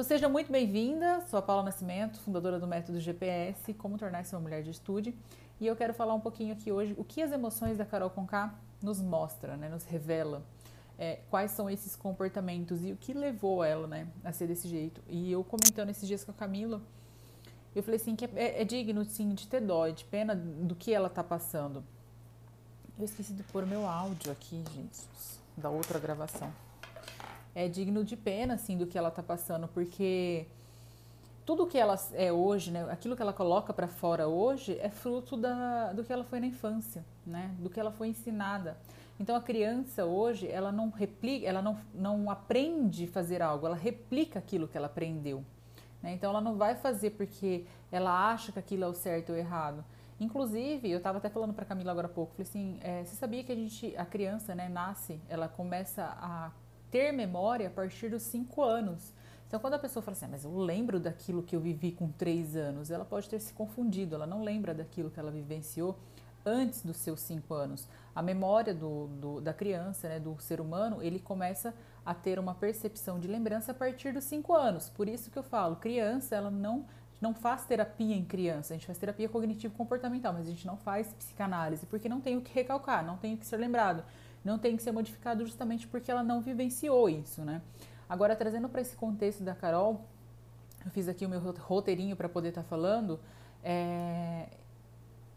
Então seja muito bem-vinda, sou a Paula Nascimento, fundadora do Método GPS, como tornar-se uma mulher de estude. E eu quero falar um pouquinho aqui hoje o que as emoções da Carol Conká nos mostra, né, nos revela. É, quais são esses comportamentos e o que levou ela né, a ser desse jeito. E eu comentando esses dias com a Camila, eu falei assim que é, é, digno sim, de ter dó, de pena do que ela está passando. Eu esqueci de pôr meu áudio aqui, Jesus, da outra gravação. É digno de pena, assim, do que ela tá passando, porque tudo que ela é hoje, né, aquilo que ela coloca para fora hoje é fruto da, do que ela foi na infância, né, do que ela foi ensinada. Então a criança hoje, ela não replica, ela não, não aprende fazer algo, ela replica aquilo que ela aprendeu. Né? Então ela não vai fazer porque ela acha que aquilo é o certo ou errado. Inclusive, eu estava até falando para Camila agora há pouco, falei assim, é, você sabia que a gente, a criança, né, nasce, ela começa a ter memória a partir dos 5 anos. Então, quando a pessoa fala assim, ah, mas eu lembro daquilo que eu vivi com 3 anos, ela pode ter se confundido, ela não lembra daquilo que ela vivenciou antes dos seus 5 anos. A memória do, do, da criança, né, do ser humano, ele começa a ter uma percepção de lembrança a partir dos 5 anos. Por isso que eu falo, criança, ela não não faz terapia em criança, a gente faz terapia cognitivo-comportamental, mas a gente não faz psicanálise, porque não tem o que recalcar, não tem o que ser lembrado, não tem que ser modificado justamente porque ela não vivenciou isso, né? Agora, trazendo para esse contexto da Carol, eu fiz aqui o meu roteirinho para poder estar tá falando, é,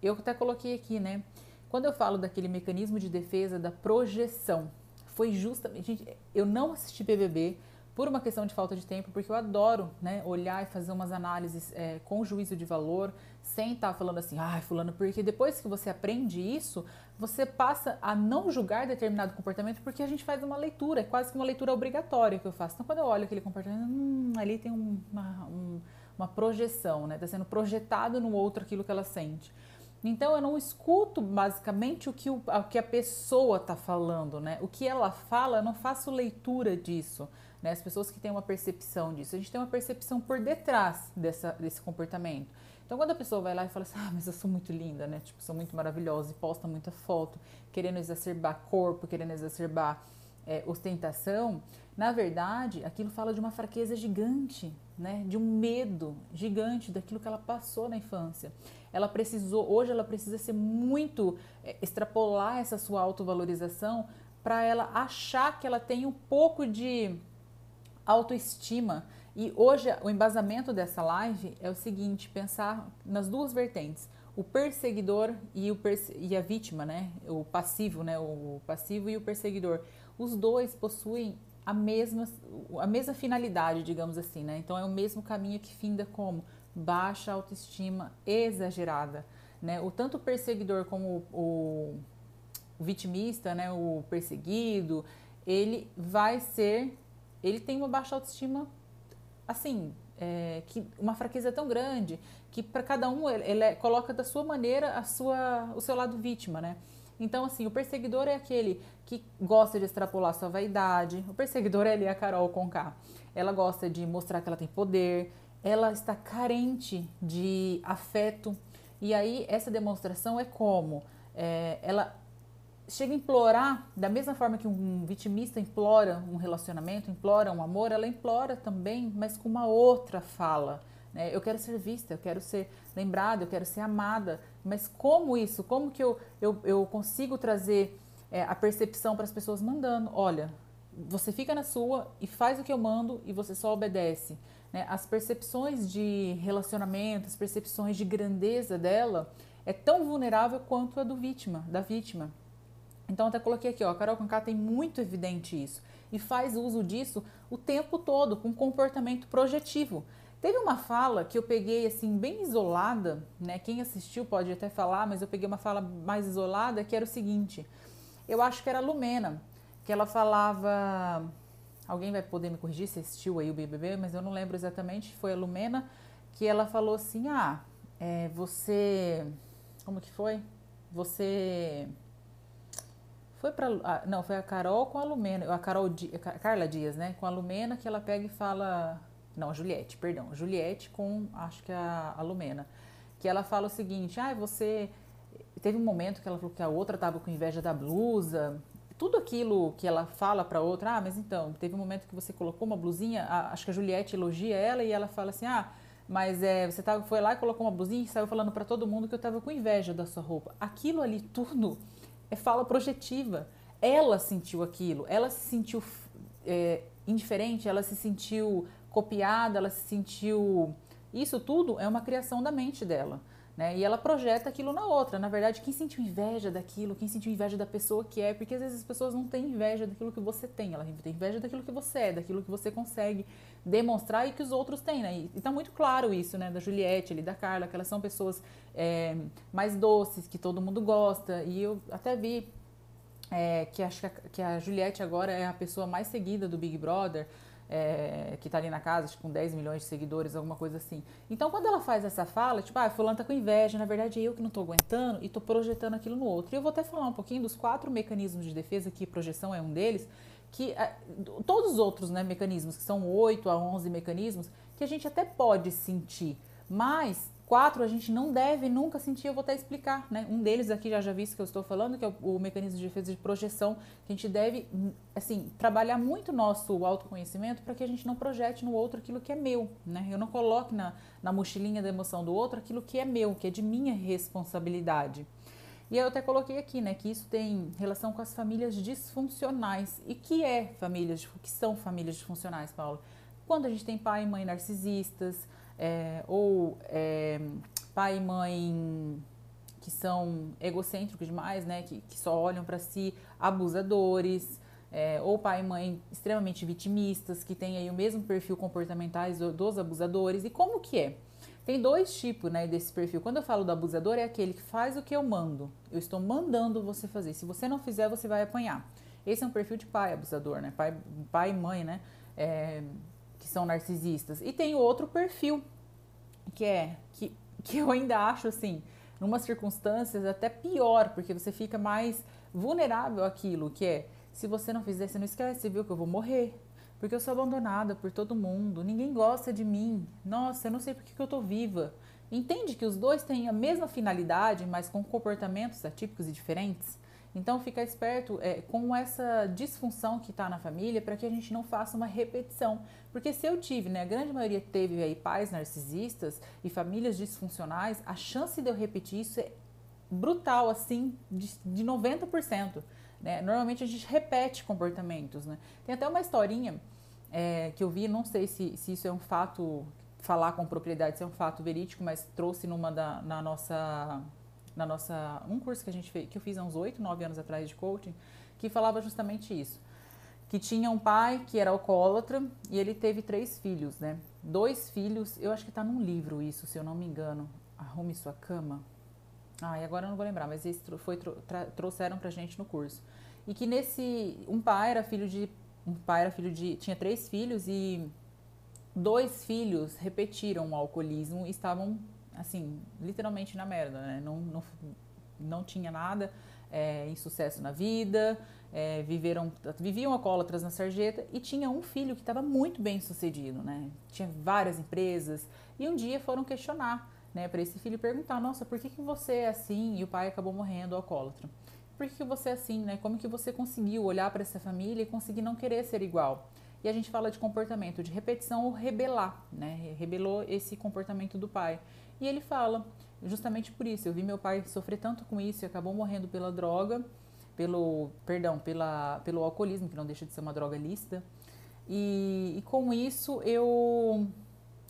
eu até coloquei aqui, né? Quando eu falo daquele mecanismo de defesa da projeção, foi justamente. Gente, eu não assisti BBB, por uma questão de falta de tempo, porque eu adoro né, olhar e fazer umas análises é, com juízo de valor, sem estar tá falando assim, ai, ah, fulano, porque depois que você aprende isso, você passa a não julgar determinado comportamento, porque a gente faz uma leitura, é quase que uma leitura obrigatória que eu faço. Então, quando eu olho aquele comportamento, hum, ali tem uma, um, uma projeção, né? Está sendo projetado no outro aquilo que ela sente. Então eu não escuto basicamente o que, o, o que a pessoa está falando, né? O que ela fala, eu não faço leitura disso né? As pessoas que têm uma percepção disso. A gente tem uma percepção por detrás dessa, desse comportamento. Então, quando a pessoa vai lá e fala assim, ah, mas eu sou muito linda, né? Tipo, sou muito maravilhosa e posta muita foto, querendo exacerbar corpo, querendo exacerbar é, ostentação, na verdade, aquilo fala de uma fraqueza gigante, né? De um medo gigante daquilo que ela passou na infância. Ela precisou, hoje ela precisa ser muito, é, extrapolar essa sua autovalorização para ela achar que ela tem um pouco de autoestima. E hoje o embasamento dessa live é o seguinte: pensar nas duas vertentes, o perseguidor e, o perse e a vítima, né? O passivo, né? O passivo e o perseguidor. Os dois possuem a mesma, a mesma finalidade, digamos assim, né? Então é o mesmo caminho que finda como baixa autoestima exagerada, né? O tanto o perseguidor como o, o vitimista, né? O perseguido, ele vai ser ele tem uma baixa autoestima, assim, é, que uma fraqueza tão grande que para cada um ele, ele é, coloca da sua maneira a sua, o seu lado vítima, né? Então, assim, o perseguidor é aquele que gosta de extrapolar sua vaidade. O perseguidor é ali a Carol Conká. Ela gosta de mostrar que ela tem poder. Ela está carente de afeto. E aí, essa demonstração é como? É, ela chega a implorar, da mesma forma que um vitimista implora um relacionamento, implora um amor, ela implora também, mas com uma outra fala. Né? Eu quero ser vista, eu quero ser lembrada, eu quero ser amada, mas como isso? Como que eu, eu, eu consigo trazer é, a percepção para as pessoas mandando? Olha, você fica na sua e faz o que eu mando e você só obedece. Né? As percepções de relacionamento, as percepções de grandeza dela é tão vulnerável quanto a do vítima, da vítima. Então até coloquei aqui, ó, a Carol Conká tem muito evidente isso e faz uso disso o tempo todo com comportamento projetivo. Teve uma fala que eu peguei assim bem isolada, né? Quem assistiu pode até falar, mas eu peguei uma fala mais isolada que era o seguinte: eu acho que era a Lumena, que ela falava, alguém vai poder me corrigir se assistiu aí o BBB, mas eu não lembro exatamente. Foi a Lumena que ela falou assim: ah, é, você, como que foi? Você foi para não, foi a Carol com a Lumena, a Carol a Carla Dias, né, com a Lumena que ela pega e fala, não, Juliette, perdão, Juliette com acho que a, a Lumena, que ela fala o seguinte: "Ah, você teve um momento que ela falou que a outra tava com inveja da blusa". tudo aquilo que ela fala para outra, ah, mas então, teve um momento que você colocou uma blusinha, a, acho que a Juliette elogia ela e ela fala assim, ah, mas é, você tava, foi lá e colocou uma blusinha e saiu falando para todo mundo que eu tava com inveja da sua roupa. Aquilo ali tudo é fala projetiva. Ela sentiu aquilo, ela se sentiu é, indiferente, ela se sentiu copiada, ela se sentiu. Isso tudo é uma criação da mente dela. Né? E ela projeta aquilo na outra. Na verdade, quem sentiu inveja daquilo, quem sentiu inveja da pessoa que é, porque às vezes as pessoas não têm inveja daquilo que você tem, ela tem inveja daquilo que você é, daquilo que você consegue demonstrar e que os outros têm, né? E, tá muito claro isso, né? Da Juliette, ali, da Carla, que elas são pessoas é, mais doces, que todo mundo gosta. E eu até vi é, que acho que a, que a Juliette agora é a pessoa mais seguida do Big Brother é, que está ali na casa, tipo, com 10 milhões de seguidores, alguma coisa assim. Então, quando ela faz essa fala, tipo, ah, fulano tá com inveja, na verdade é eu que não estou aguentando e estou projetando aquilo no outro. E eu vou até falar um pouquinho dos quatro mecanismos de defesa, que projeção é um deles, que é, todos os outros né, mecanismos, que são 8 a 11 mecanismos, que a gente até pode sentir, mas Quatro, a gente não deve nunca sentir, eu vou até explicar, né? Um deles aqui já já visto que eu estou falando, que é o, o, mecanismo de defesa de projeção, que a gente deve, assim, trabalhar muito nosso autoconhecimento para que a gente não projete no outro aquilo que é meu, né? Eu não coloque na, na mochilinha da emoção do outro aquilo que é meu, que é de minha responsabilidade. E eu até coloquei aqui, né, que isso tem relação com as famílias disfuncionais. E que é famílias, que são famílias disfuncionais, Paulo? Quando a gente tem pai e mãe narcisistas, é, ou é, pai e mãe que são egocêntricos demais, né, que, que só olham para si, abusadores, é, ou pai e mãe extremamente vitimistas, que têm aí o mesmo perfil comportamentais dos abusadores. E como que é? Tem dois tipos né, desse perfil. Quando eu falo do abusador, é aquele que faz o que eu mando. Eu estou mandando você fazer. Se você não fizer, você vai apanhar. Esse é um perfil de pai abusador, né? Pai, pai e mãe, né? É, que são narcisistas. E tem outro perfil, que é que, que eu ainda acho assim, numa circunstâncias até pior, porque você fica mais vulnerável àquilo, que é se você não fizer, você não esquece, viu, que eu vou morrer. Porque eu sou abandonada por todo mundo, ninguém gosta de mim. Nossa, eu não sei por que, que eu tô viva. Entende que os dois têm a mesma finalidade, mas com comportamentos atípicos e diferentes? Então, ficar esperto é, com essa disfunção que está na família para que a gente não faça uma repetição. Porque se eu tive, né, a grande maioria teve aí pais narcisistas e famílias disfuncionais, a chance de eu repetir isso é brutal, assim, de, de 90%. Né? Normalmente a gente repete comportamentos. Né? Tem até uma historinha é, que eu vi, não sei se, se isso é um fato, falar com propriedade, se é um fato verídico, mas trouxe numa da, na nossa na nossa um curso que a gente fez, que eu fiz há uns 8, 9 anos atrás de coaching, que falava justamente isso. Que tinha um pai que era alcoólatra e ele teve três filhos, né? Dois filhos, eu acho que está num livro isso, se eu não me engano. Arrume sua cama. Ah, e agora eu não vou lembrar, mas eles foi, trouxeram pra gente no curso. E que nesse. Um pai era filho de. Um pai era filho de. Tinha três filhos e dois filhos repetiram o alcoolismo e estavam assim, literalmente na merda, né? Não, não, não tinha nada é, em sucesso na vida, é, viveram, viviam alcoólatras na sarjeta e tinha um filho que estava muito bem sucedido, né? Tinha várias empresas e um dia foram questionar, né, para esse filho perguntar, nossa, por que, que você é assim? E o pai acabou morrendo alcoólatra. Por que, que você é assim, né? Como que você conseguiu olhar para essa família e conseguir não querer ser igual? E a gente fala de comportamento de repetição ou rebelar, né? Rebelou esse comportamento do pai. E ele fala, justamente por isso, eu vi meu pai sofrer tanto com isso e acabou morrendo pela droga, pelo, perdão, pela, pelo alcoolismo, que não deixa de ser uma droga lista. E, e com isso eu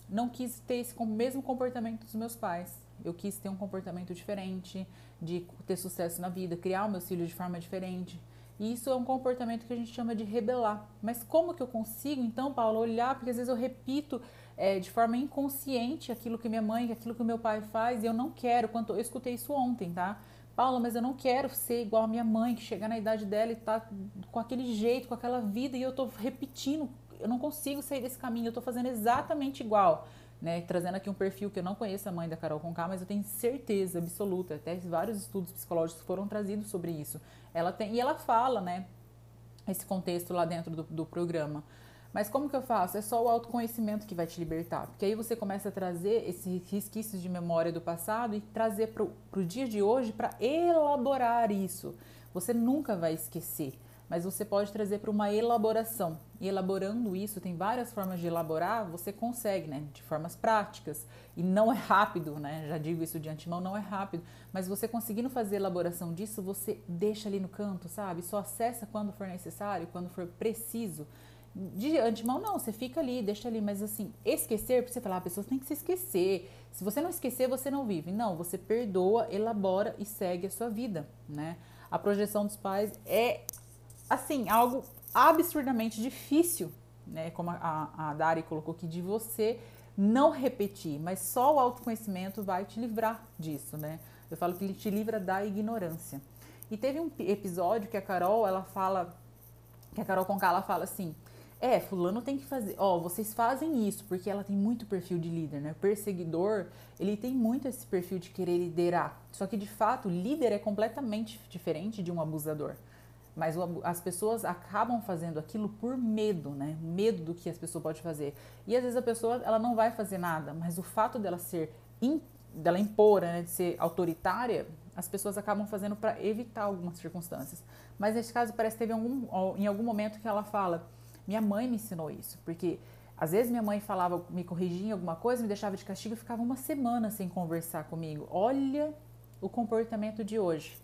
não quis ter esse mesmo comportamento dos meus pais. Eu quis ter um comportamento diferente, de ter sucesso na vida, criar meus filhos de forma diferente. E isso é um comportamento que a gente chama de rebelar. Mas como que eu consigo, então, Paulo, olhar? Porque às vezes eu repito é, de forma inconsciente aquilo que minha mãe, aquilo que meu pai faz, e eu não quero. Quanto, eu escutei isso ontem, tá? Paula, mas eu não quero ser igual a minha mãe, que chega na idade dela e tá com aquele jeito, com aquela vida, e eu tô repetindo, eu não consigo sair desse caminho, eu tô fazendo exatamente igual. Né, trazendo aqui um perfil que eu não conheço a mãe da Carol Conká, mas eu tenho certeza absoluta, até vários estudos psicológicos foram trazidos sobre isso. Ela tem, e ela fala, né, esse contexto lá dentro do, do programa. Mas como que eu faço? É só o autoconhecimento que vai te libertar. Porque aí você começa a trazer esses resquícios de memória do passado e trazer para o dia de hoje para elaborar isso. Você nunca vai esquecer, mas você pode trazer para uma elaboração. E elaborando isso, tem várias formas de elaborar, você consegue, né? De formas práticas. E não é rápido, né? Já digo isso de antemão, não é rápido. Mas você conseguindo fazer elaboração disso, você deixa ali no canto, sabe? Só acessa quando for necessário, quando for preciso. De antemão, não, você fica ali, deixa ali, mas assim, esquecer, porque você falar, ah, a pessoa tem que se esquecer. Se você não esquecer, você não vive. Não, você perdoa, elabora e segue a sua vida, né? A projeção dos pais é, assim, algo absurdamente difícil, né? Como a, a Dari colocou aqui, de você não repetir, mas só o autoconhecimento vai te livrar disso, né? Eu falo que ele te livra da ignorância. E teve um episódio que a Carol, ela fala, que a Carol Conká, ela fala assim, é, fulano tem que fazer, ó, vocês fazem isso, porque ela tem muito perfil de líder, né? O perseguidor, ele tem muito esse perfil de querer liderar. Só que de fato, líder é completamente diferente de um abusador. Mas as pessoas acabam fazendo aquilo por medo, né? Medo do que as pessoas podem fazer. E às vezes a pessoa, ela não vai fazer nada, mas o fato dela ser in, dela impor, né, de ser autoritária, as pessoas acabam fazendo para evitar algumas circunstâncias. Mas nesse caso parece que teve algum, em algum momento que ela fala: minha mãe me ensinou isso, porque às vezes minha mãe falava, me corrigia em alguma coisa, me deixava de castigo e ficava uma semana sem conversar comigo. Olha o comportamento de hoje.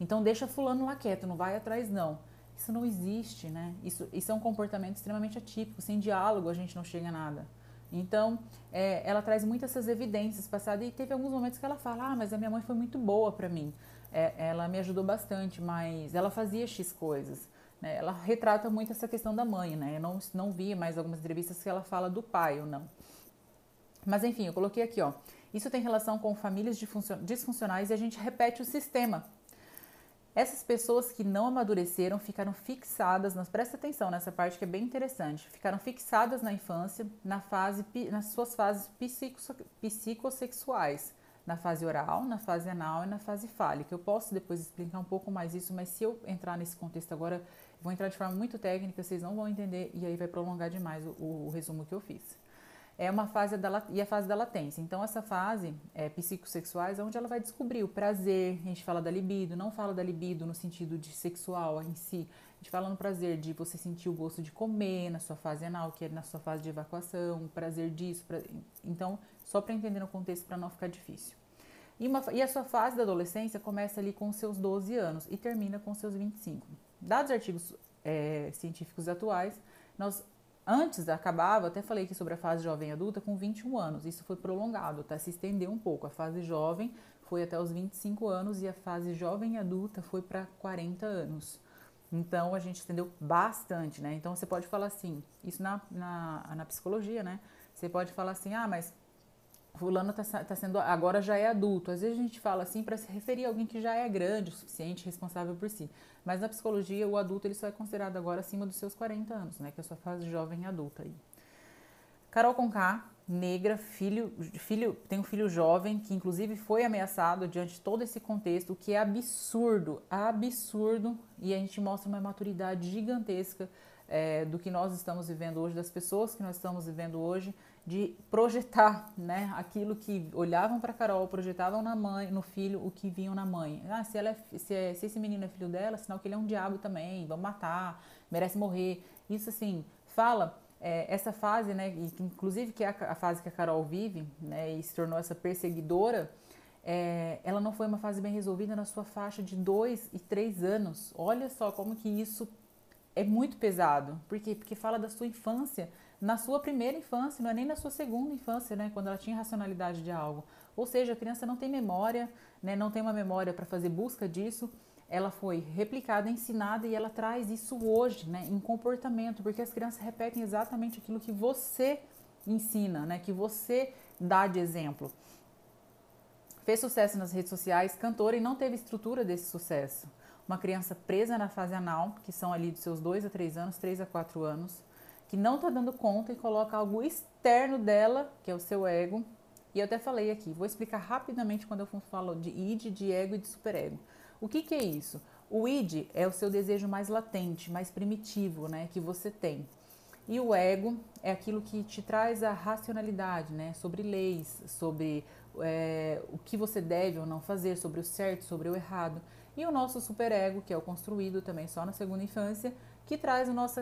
Então deixa fulano lá quieto, não vai atrás não. Isso não existe, né? Isso, isso é um comportamento extremamente atípico. Sem diálogo a gente não chega a nada. Então, é, ela traz muitas essas evidências passadas e teve alguns momentos que ela fala, ah, mas a minha mãe foi muito boa para mim. É, ela me ajudou bastante, mas ela fazia X coisas. Né? Ela retrata muito essa questão da mãe, né? Eu não, não vi mais algumas entrevistas que ela fala do pai ou não. Mas enfim, eu coloquei aqui, ó. Isso tem relação com famílias disfuncionais e a gente repete o sistema. Essas pessoas que não amadureceram ficaram fixadas, nas, presta atenção nessa parte que é bem interessante, ficaram fixadas na infância, na fase, nas suas fases psicossexuais na fase oral, na fase anal e na fase fálica. Eu posso depois explicar um pouco mais isso, mas se eu entrar nesse contexto agora, vou entrar de forma muito técnica, vocês não vão entender e aí vai prolongar demais o, o, resumo que eu fiz. É uma fase da e a fase da latência. Então essa fase é, psicossexuais é onde ela vai descobrir o prazer. A gente fala da libido, não fala da libido no sentido de sexual em si. A gente fala no prazer de você sentir o gosto de comer na sua fase anal, que é na sua fase de evacuação, o prazer disso. Pra... Então só para entender no contexto para não ficar difícil. E, uma, e, a sua fase da adolescência começa ali com seus 12 anos e termina com seus 25. Dados artigos é, científicos atuais, nós antes acabava, até falei aqui sobre a fase jovem adulta, com 21 anos. Isso foi prolongado, tá? Se estendeu um pouco. A fase jovem foi até os 25 anos e a fase jovem adulta foi para 40 anos. Então a gente estendeu bastante, né? Então você pode falar assim, isso na, na, na psicologia, né? Você pode falar assim, ah, mas fulano está tá sendo agora já é adulto. Às vezes a gente fala assim para se referir a alguém que já é grande o suficiente, responsável por si. Mas na psicologia o adulto ele só é considerado agora acima dos seus 40 anos, né, que é a sua fase jovem adulta aí. Carol Conká, negra, filho, filho, tem um filho jovem que inclusive foi ameaçado diante de todo esse contexto, o que é absurdo, absurdo, e a gente mostra uma maturidade gigantesca é, do que nós estamos vivendo hoje, das pessoas que nós estamos vivendo hoje, de projetar, né, aquilo que olhavam para Carol, projetavam na mãe, no filho, o que viam na mãe. Ah, se ela é, se, é, se esse menino é filho dela, sinal que ele é um diabo também, vamos matar, merece morrer. Isso assim, fala é, essa fase, né, inclusive que é a, a, fase que a Carol vive, né, e se tornou essa perseguidora, é, ela não foi uma fase bem resolvida na sua faixa de dois e três anos. Olha só como que isso é muito pesado. Por quê? Porque fala da sua infância, na sua primeira infância, não é nem na sua segunda infância, né, quando ela tinha racionalidade de algo. Ou seja, a criança não tem memória, né, não tem uma memória para fazer busca disso. Ela foi replicada, ensinada e ela traz isso hoje, né, em comportamento, porque as crianças repetem exatamente aquilo que você ensina, né, que você dá de exemplo. Fez sucesso nas redes sociais, cantora e não teve estrutura desse sucesso. Uma criança presa na fase anal, que são ali dos seus 2 a 3 anos, 3 a 4 anos, que não está dando conta e coloca algo externo dela, que é o seu ego. E eu até falei aqui, vou explicar rapidamente quando eu falo de id, de ego e de superego. O que, que é isso? O id é o seu desejo mais latente, mais primitivo, né, que você tem. E o ego é aquilo que te traz a racionalidade, né, sobre leis, sobre é, o que você deve ou não fazer, sobre o certo, sobre o errado. E o nosso superego, que é o construído também só na segunda infância, que traz o nosso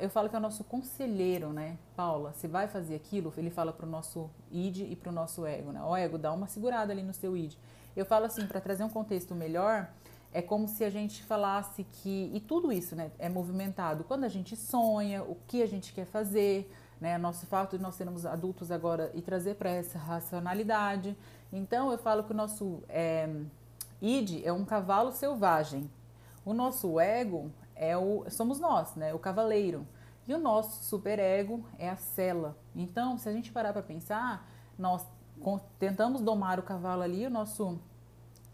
eu falo que é o nosso conselheiro, né? Paula, você vai fazer aquilo? Ele fala para o nosso id e para o nosso ego, né? O ego dá uma segurada ali no seu id. Eu falo assim, para trazer um contexto melhor, é como se a gente falasse que e tudo isso, né, é movimentado quando a gente sonha, o que a gente quer fazer, né? Nosso fato de nós sermos adultos agora e trazer para essa racionalidade. Então eu falo que o nosso é, id é um cavalo selvagem. O nosso ego é o somos nós, né? O cavaleiro. E o nosso superego é a cela. Então, se a gente parar para pensar, nós tentamos domar o cavalo ali, o nosso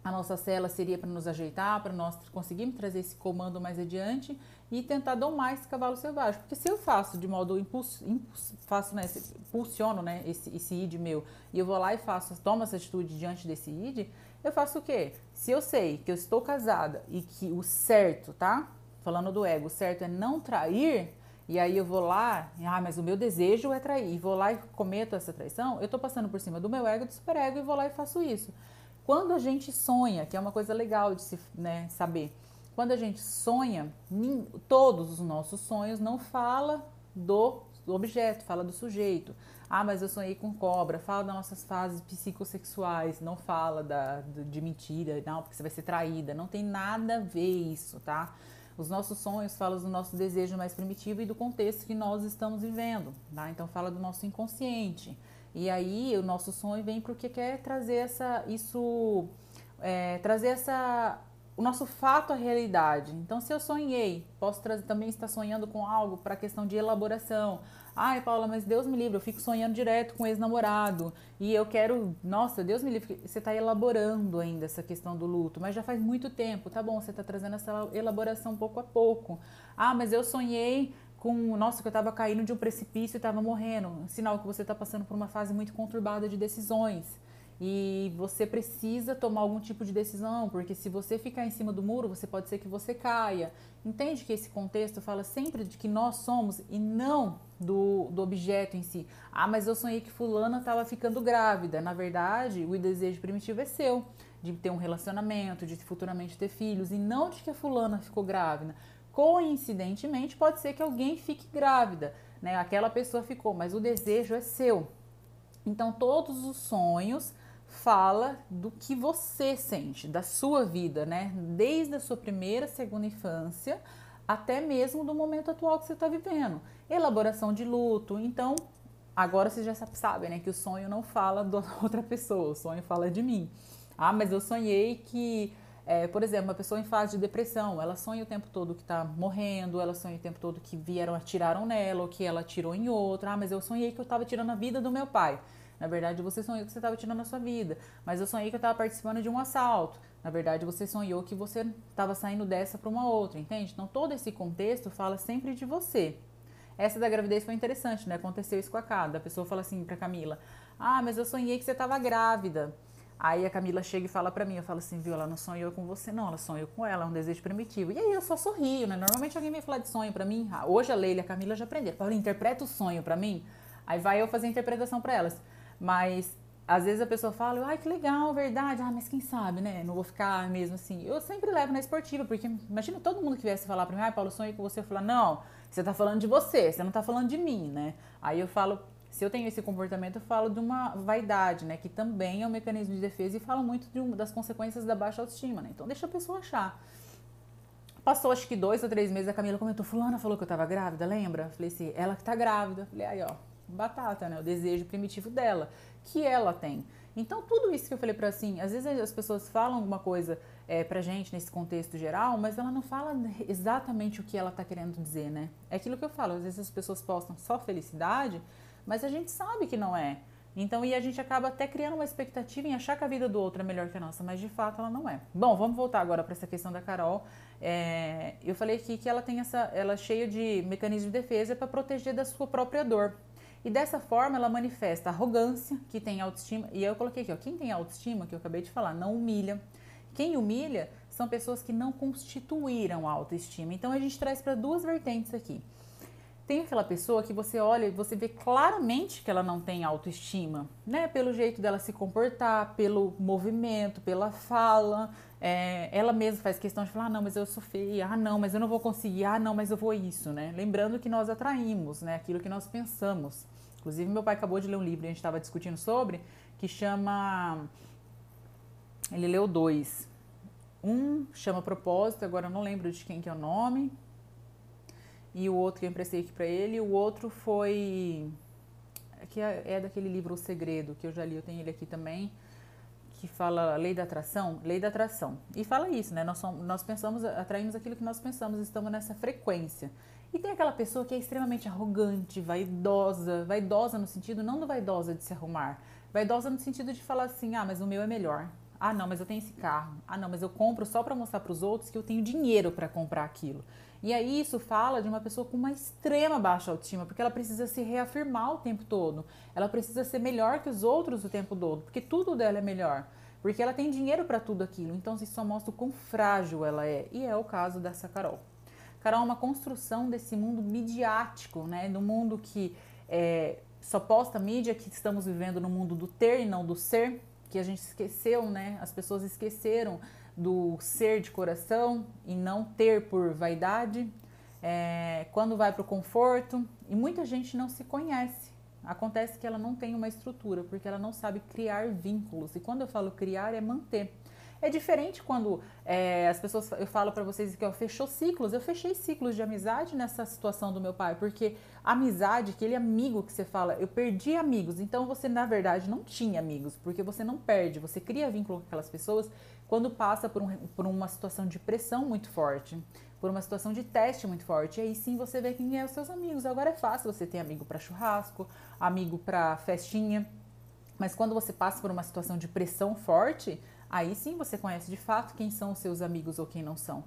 a nossa cela seria para nos ajeitar, para nós conseguirmos trazer esse comando mais adiante e tentar domar esse cavalo selvagem. Porque se eu faço de modo impulso, impulso faço, né, impulsiono né, esse, esse id meu e eu vou lá e faço, tomo essa atitude diante desse id, eu faço o quê? Se eu sei que eu estou casada e que o certo, tá? Falando do ego, certo é não trair, e aí eu vou lá, ah, mas o meu desejo é trair, e vou lá e cometo essa traição, eu estou passando por cima do meu ego, do superego, e vou lá e faço isso. Quando a gente sonha, que é uma coisa legal de se né, saber, quando a gente sonha, todos os nossos sonhos não fala do, do objeto, fala do sujeito. Ah, mas eu sonhei com cobra, fala das nossas fases psicossexuais, não fala da, de mentira, não, porque você vai ser traída, não tem nada a ver isso, tá? Os nossos sonhos falam do nosso desejo mais primitivo e do contexto que nós estamos vivendo, tá? Então fala do nosso inconsciente. E aí o nosso sonho vem porque quer trazer essa, isso, é, trazer essa, o nosso fato à realidade. Então se eu sonhei, posso trazer, também estar sonhando com algo para a questão de elaboração. Ai, Paula, mas Deus me livre, eu fico sonhando direto com ex-namorado e eu quero. Nossa, Deus me livre, você está elaborando ainda essa questão do luto, mas já faz muito tempo, tá bom, você está trazendo essa elaboração pouco a pouco. Ah, mas eu sonhei com. Nossa, que eu estava caindo de um precipício e estava morrendo. Sinal que você está passando por uma fase muito conturbada de decisões e você precisa tomar algum tipo de decisão, porque se você ficar em cima do muro, você pode ser que você caia. Entende que esse contexto fala sempre de que nós somos e não do, do objeto em si. Ah, mas eu sonhei que fulana estava ficando grávida. Na verdade, o desejo primitivo é seu, de ter um relacionamento, de futuramente ter filhos, e não de que a fulana ficou grávida. Coincidentemente, pode ser que alguém fique grávida, né? Aquela pessoa ficou, mas o desejo é seu. Então, todos os sonhos fala do que você sente, da sua vida, né? Desde a sua primeira, segunda infância até mesmo do momento atual que você está vivendo. Elaboração de luto. Então, agora vocês já sabem, né? Que o sonho não fala da outra pessoa, o sonho fala de mim. Ah, mas eu sonhei que, é, por exemplo, uma pessoa em fase de depressão, ela sonha o tempo todo que está morrendo, ela sonha o tempo todo que vieram, atiraram nela, ou que ela atirou em outra. Ah, mas eu sonhei que eu estava tirando a vida do meu pai. Na verdade, você sonhou que você estava tirando a sua vida. Mas eu sonhei que eu estava participando de um assalto. Na verdade, você sonhou que você estava saindo dessa para uma outra, entende? Então, todo esse contexto fala sempre de você. Essa da gravidez foi interessante, né? Aconteceu isso com a Cada. A pessoa fala assim para Camila: Ah, mas eu sonhei que você estava grávida. Aí a Camila chega e fala para mim, eu falo assim, viu, ela não sonhou com você, não, ela sonhou com ela, é um desejo primitivo. E aí eu só sorrio, né? Normalmente alguém vem falar de sonho para mim. Hoje a Leila e a Camila já aprenderam. Fala, interpreta o sonho para mim. Aí vai eu fazer a interpretação para elas. Mas às vezes a pessoa fala, ai que legal, verdade, ah, mas quem sabe, né? Não vou ficar mesmo assim. Eu sempre levo na esportiva, porque imagina todo mundo que viesse falar pra mim, ai Paulo, sonhei com você, eu falar, não, você tá falando de você, você não tá falando de mim, né? Aí eu falo, se eu tenho esse comportamento, eu falo de uma vaidade, né? Que também é um mecanismo de defesa e falo muito de um, das consequências da baixa autoestima, né? Então deixa a pessoa achar. Passou acho que dois ou três meses, a Camila comentou, fulana falou que eu tava grávida, lembra? Falei assim, ela que tá grávida. Falei, aí ó, batata, né? O desejo primitivo dela, que ela tem. Então, tudo isso que eu falei para assim, às vezes as pessoas falam alguma coisa é, pra gente nesse contexto geral, mas ela não fala exatamente o que ela tá querendo dizer, né? É aquilo que eu falo, às vezes as pessoas postam só felicidade, mas a gente sabe que não é. Então, e a gente acaba até criando uma expectativa em achar que a vida do outro é melhor que a nossa, mas de fato ela não é. Bom, vamos voltar agora para essa questão da Carol. É, eu falei aqui que ela tem essa, ela é cheia de mecanismos de defesa para proteger da sua própria dor. E dessa forma ela manifesta arrogância, que tem autoestima, e eu coloquei aqui, ó, quem tem autoestima, que eu acabei de falar, não humilha. Quem humilha são pessoas que não constituíram a autoestima. Então a gente traz para duas vertentes aqui. tem aquela pessoa que você olha e você vê claramente que ela não tem autoestima, né? Pelo jeito dela se comportar, pelo movimento, pela fala. É, ela mesma faz questão de falar: ah, não, mas eu sou feia, ah, não, mas eu não vou conseguir, ah, não, mas eu vou isso, né? Lembrando que nós atraímos, né? Aquilo que nós pensamos. Inclusive, meu pai acabou de ler um livro e a gente estava discutindo sobre, que chama. Ele leu dois. Um chama Propósito, agora eu não lembro de quem que é o nome e o outro que eu emprestei aqui para ele, o outro foi que é, é daquele livro O Segredo, que eu já li, eu tenho ele aqui também, que fala Lei da Atração, Lei da Atração. E fala isso, né? Nós, somos, nós pensamos, atraímos aquilo que nós pensamos, estamos nessa frequência. E tem aquela pessoa que é extremamente arrogante, vaidosa, vaidosa no sentido não do vaidosa de se arrumar, vaidosa no sentido de falar assim: "Ah, mas o meu é melhor. Ah, não, mas eu tenho esse carro. Ah, não, mas eu compro só para mostrar para os outros que eu tenho dinheiro para comprar aquilo. E aí isso fala de uma pessoa com uma extrema baixa autoestima, porque ela precisa se reafirmar o tempo todo. Ela precisa ser melhor que os outros o tempo todo, porque tudo dela é melhor. Porque ela tem dinheiro para tudo aquilo. Então isso só mostra o quão frágil ela é. E é o caso dessa Carol. Carol é uma construção desse mundo midiático, né? Do mundo que é, só posta mídia, que estamos vivendo no mundo do ter e não do ser, que a gente esqueceu, né? As pessoas esqueceram do ser de coração e não ter por vaidade, é, quando vai para o conforto, e muita gente não se conhece. Acontece que ela não tem uma estrutura, porque ela não sabe criar vínculos. E quando eu falo criar, é manter. É diferente quando é, as pessoas, eu falo para vocês que eu fechou ciclos, eu fechei ciclos de amizade nessa situação do meu pai, porque amizade, aquele amigo que você fala, eu perdi amigos, então você na verdade não tinha amigos, porque você não perde, você cria vínculo com aquelas pessoas quando passa por, um, por uma situação de pressão muito forte, por uma situação de teste muito forte. E aí sim você vê quem é os seus amigos. Agora é fácil você ter amigo para churrasco, amigo para festinha, mas quando você passa por uma situação de pressão forte, aí sim você conhece de fato quem são os seus amigos ou quem não são.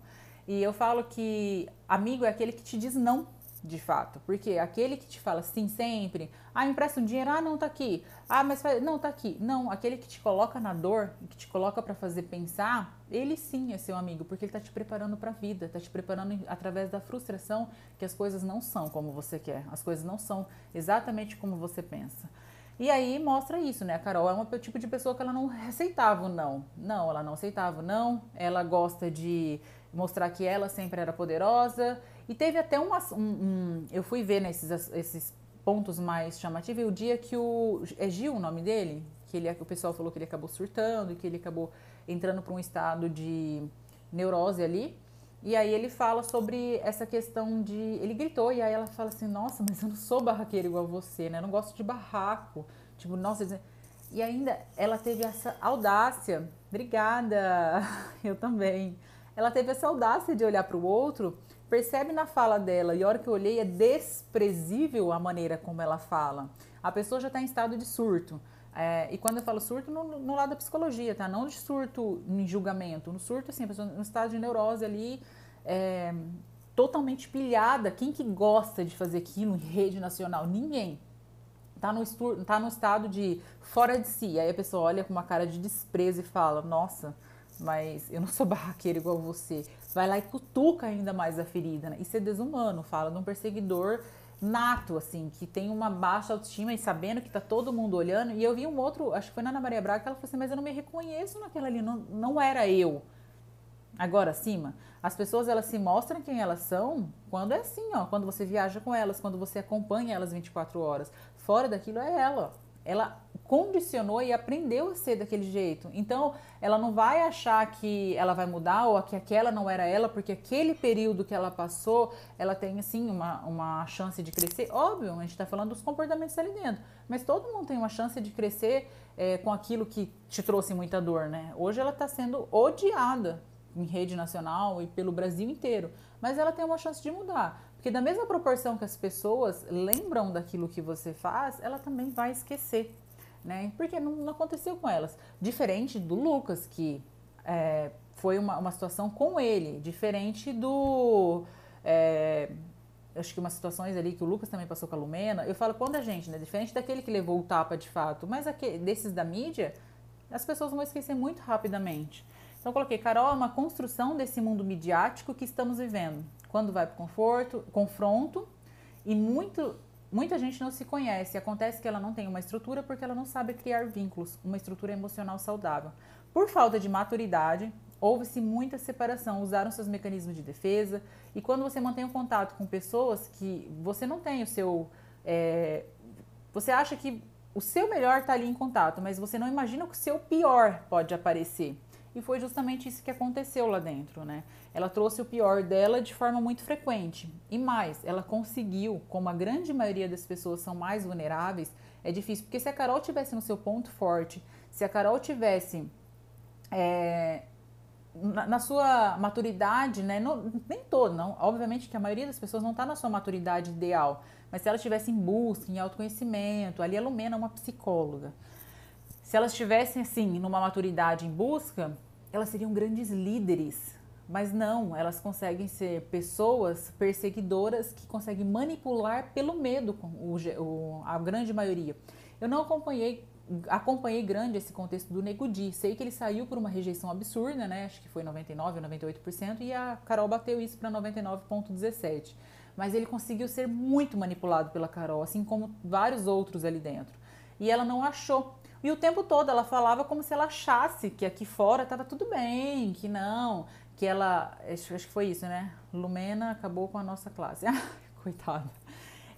E eu falo que amigo é aquele que te diz não de fato. Porque aquele que te fala sim sempre, ah, empresta um dinheiro, ah, não tá aqui. Ah, mas não tá aqui. Não, aquele que te coloca na dor, que te coloca para fazer pensar, ele sim é seu amigo, porque ele tá te preparando para a vida, tá te preparando através da frustração que as coisas não são como você quer, as coisas não são exatamente como você pensa. E aí mostra isso, né? A Carol é um tipo de pessoa que ela não aceitava o não. Não, ela não aceitava o não. Ela gosta de mostrar que ela sempre era poderosa. E teve até uma, um, um eu fui ver nesses esses pontos mais chamativos, e o dia que o é Gil o nome dele, que ele o pessoal falou que ele acabou surtando e que ele acabou entrando para um estado de neurose ali. E aí ele fala sobre essa questão de. Ele gritou, e aí ela fala assim: Nossa, mas eu não sou barraqueira igual você, né? Eu não gosto de barraco. Tipo, nossa. E ainda ela teve essa audácia. Obrigada, eu também ela teve essa audácia de olhar para o outro, percebe na fala dela, e a hora que eu olhei é desprezível a maneira como ela fala. A pessoa já está em estado de surto. É, e quando eu falo surto, no, no, lado da psicologia, tá? Não de surto em julgamento. No surto, assim, a pessoa no estado de neurose ali, é, totalmente pilhada. Quem que gosta de fazer aquilo em rede nacional? Ninguém. Tá no, tá no estado de fora de si. Aí a pessoa olha com uma cara de desprezo e fala, nossa, mas eu não sou barraqueira igual você. Vai lá e cutuca ainda mais a ferida, né? Isso é desumano, fala de um perseguidor nato, assim, que tem uma baixa autoestima e sabendo que tá todo mundo olhando. E eu vi um outro, acho que foi na Ana Maria Braga, que ela falou assim, mas eu não me reconheço naquela ali, não, não era eu. Agora, acima, as pessoas elas se mostram quem elas são quando é assim, ó, quando você viaja com elas, quando você acompanha elas 24 horas. Fora daquilo é ela. Ela condicionou e aprendeu a ser daquele jeito. Então, ela não vai achar que ela vai mudar ou que aquela não era ela, porque aquele período que ela passou, ela tem, assim, uma, uma chance de crescer. Óbvio, a gente está falando dos comportamentos ali dentro, mas todo mundo tem uma chance de crescer é, com aquilo que te trouxe muita dor, né? Hoje ela está sendo odiada em rede nacional e pelo Brasil inteiro, mas ela tem uma chance de mudar. Porque da mesma proporção que as pessoas lembram daquilo que você faz, ela também vai esquecer né? Porque não, não aconteceu com elas. Diferente do Lucas, que é, foi uma, uma situação com ele, diferente do. É, acho que umas situações ali que o Lucas também passou com a Lumena. Eu falo quando a gente, né? Diferente daquele que levou o tapa de fato, mas aquele, desses da mídia, as pessoas vão esquecer muito rapidamente. Então, coloquei, Carol é uma construção desse mundo midiático que estamos vivendo. Quando vai para o conforto, confronto, E muito, muita gente não se conhece. Acontece que ela não tem uma estrutura porque ela não sabe criar vínculos, uma estrutura emocional saudável. Por falta de maturidade, houve-se muita separação, usaram seus mecanismos de defesa. E quando você mantém um contato com pessoas que você não tem o seu. É, você acha que o seu melhor está ali em contato, mas você não imagina que o seu pior pode aparecer. E foi justamente isso que aconteceu lá dentro, né? Ela trouxe o pior dela de forma muito frequente. E mais, ela conseguiu, como a grande maioria das pessoas são mais vulneráveis, é difícil. Porque se a Carol tivesse no seu ponto forte, se a Carol tivesse é, na, na, sua maturidade, né? No, nem todo, não. Obviamente que a maioria das pessoas não está na sua maturidade ideal. Mas se ela estivesse em busca, em autoconhecimento, ali a Lumena é uma psicóloga. Se elas estivessem assim, numa maturidade em busca, elas seriam grandes líderes. Mas não, elas conseguem ser pessoas perseguidoras que conseguem manipular pelo medo o, a grande maioria. Eu não acompanhei acompanhei grande esse contexto do Nego Di. Sei que ele saiu por uma rejeição absurda, né? Acho que foi 99 ou 98%, e a Carol bateu isso para 99,17%. Mas ele conseguiu ser muito manipulado pela Carol, assim como vários outros ali dentro. E ela não achou. E o tempo todo ela falava como se ela achasse que aqui fora estava tudo bem, que não, que ela. Acho, acho que foi isso, né? Lumena acabou com a nossa classe. Coitada.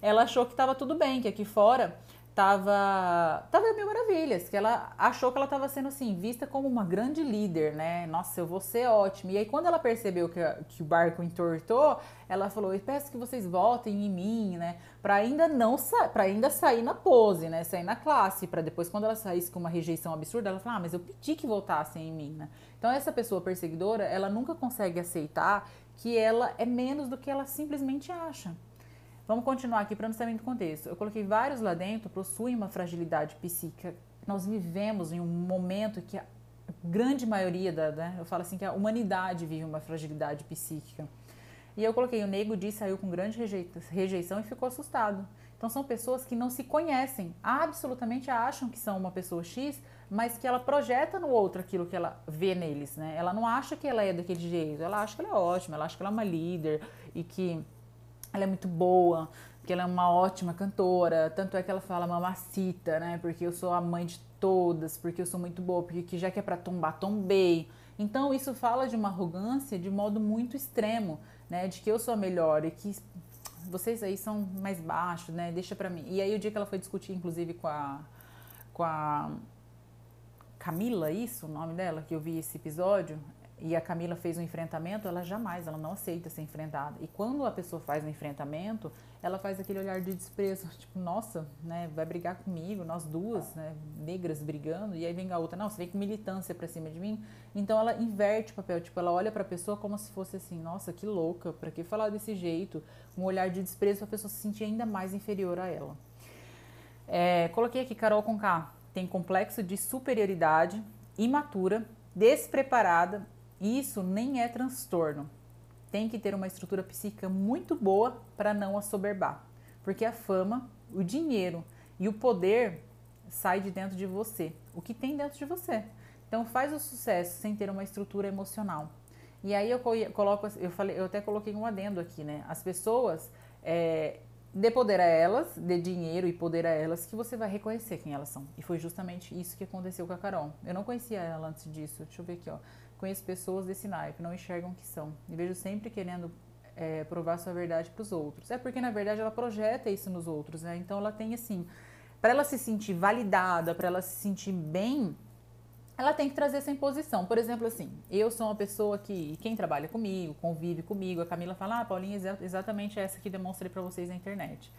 Ela achou que estava tudo bem, que aqui fora tava tava mil maravilhas, que ela achou que ela estava sendo assim vista como uma grande líder, né? Nossa, eu vou ser ótima. E aí quando ela percebeu que, que o barco entortou, ela falou: "Eu peço que vocês votem em mim, né? Para ainda não para ainda sair na pose, né? Sair na classe, para depois quando ela saísse com uma rejeição absurda, ela falar: "Ah, mas eu pedi que votassem em mim", né? Então essa pessoa perseguidora, ela nunca consegue aceitar que ela é menos do que ela simplesmente acha. Vamos continuar aqui para não sair do contexto. Eu coloquei vários lá dentro, possuem uma fragilidade psíquica. Nós vivemos em um momento que a grande maioria da, né, eu falo assim que a humanidade vive uma fragilidade psíquica. E eu coloquei o nego disse saiu com grande rejeição e ficou assustado. Então são pessoas que não se conhecem, absolutamente acham que são uma pessoa X, mas que ela projeta no outro aquilo que ela vê neles, né? Ela não acha que ela é daquele jeito, ela acha que ela é ótima, ela acha que ela é uma líder e que ela é muito boa, que ela é uma ótima cantora, tanto é que ela fala mamacita, né? Porque eu sou a mãe de todas, porque eu sou muito boa, porque já que é para tombar, tombei. Então isso fala de uma arrogância de modo muito extremo, né? De que eu sou a melhor e que vocês aí são mais baixos, né? Deixa para mim. E aí o dia que ela foi discutir, inclusive com a com a Camila, isso, o nome dela, que eu vi esse episódio, e a Camila fez um enfrentamento, ela jamais, ela não aceita ser enfrentada. E quando a pessoa faz um enfrentamento, ela faz aquele olhar de desprezo, tipo, nossa, né, vai brigar comigo, nós duas, né, negras brigando, e aí vem a outra, não, você vem com militância pra cima de mim. Então ela inverte o papel, tipo, ela olha pra pessoa como se fosse assim, nossa, que louca, pra que falar desse jeito? Um olhar de desprezo pra pessoa se sentir ainda mais inferior a ela. É, coloquei aqui Carol com K, tem complexo de superioridade, imatura, despreparada isso nem é transtorno. Tem que ter uma estrutura psíquica muito boa para não assoberbar, porque a fama, o dinheiro e o poder sai de dentro de você, o que tem dentro de você. Então faz o sucesso sem ter uma estrutura emocional. E aí eu coloco, eu falei, eu até coloquei um adendo aqui, né? As pessoas é, dê poder a elas, dê dinheiro e poder a elas, que você vai reconhecer quem elas são. E foi justamente isso que aconteceu com a Carol. Eu não conhecia ela antes disso. Deixa eu ver aqui, ó conheço pessoas desse naipe, não enxergam que são. E vejo sempre querendo é, provar sua verdade para os outros. É porque, na verdade, ela projeta isso nos outros, né? Então, ela tem, assim, para ela se sentir validada, para ela se sentir bem, ela tem que trazer essa imposição. Por exemplo, assim, eu sou uma pessoa que, quem trabalha comigo, convive comigo, a Camila fala, ah, Paulinha, exatamente essa que demonstrei para vocês na internet.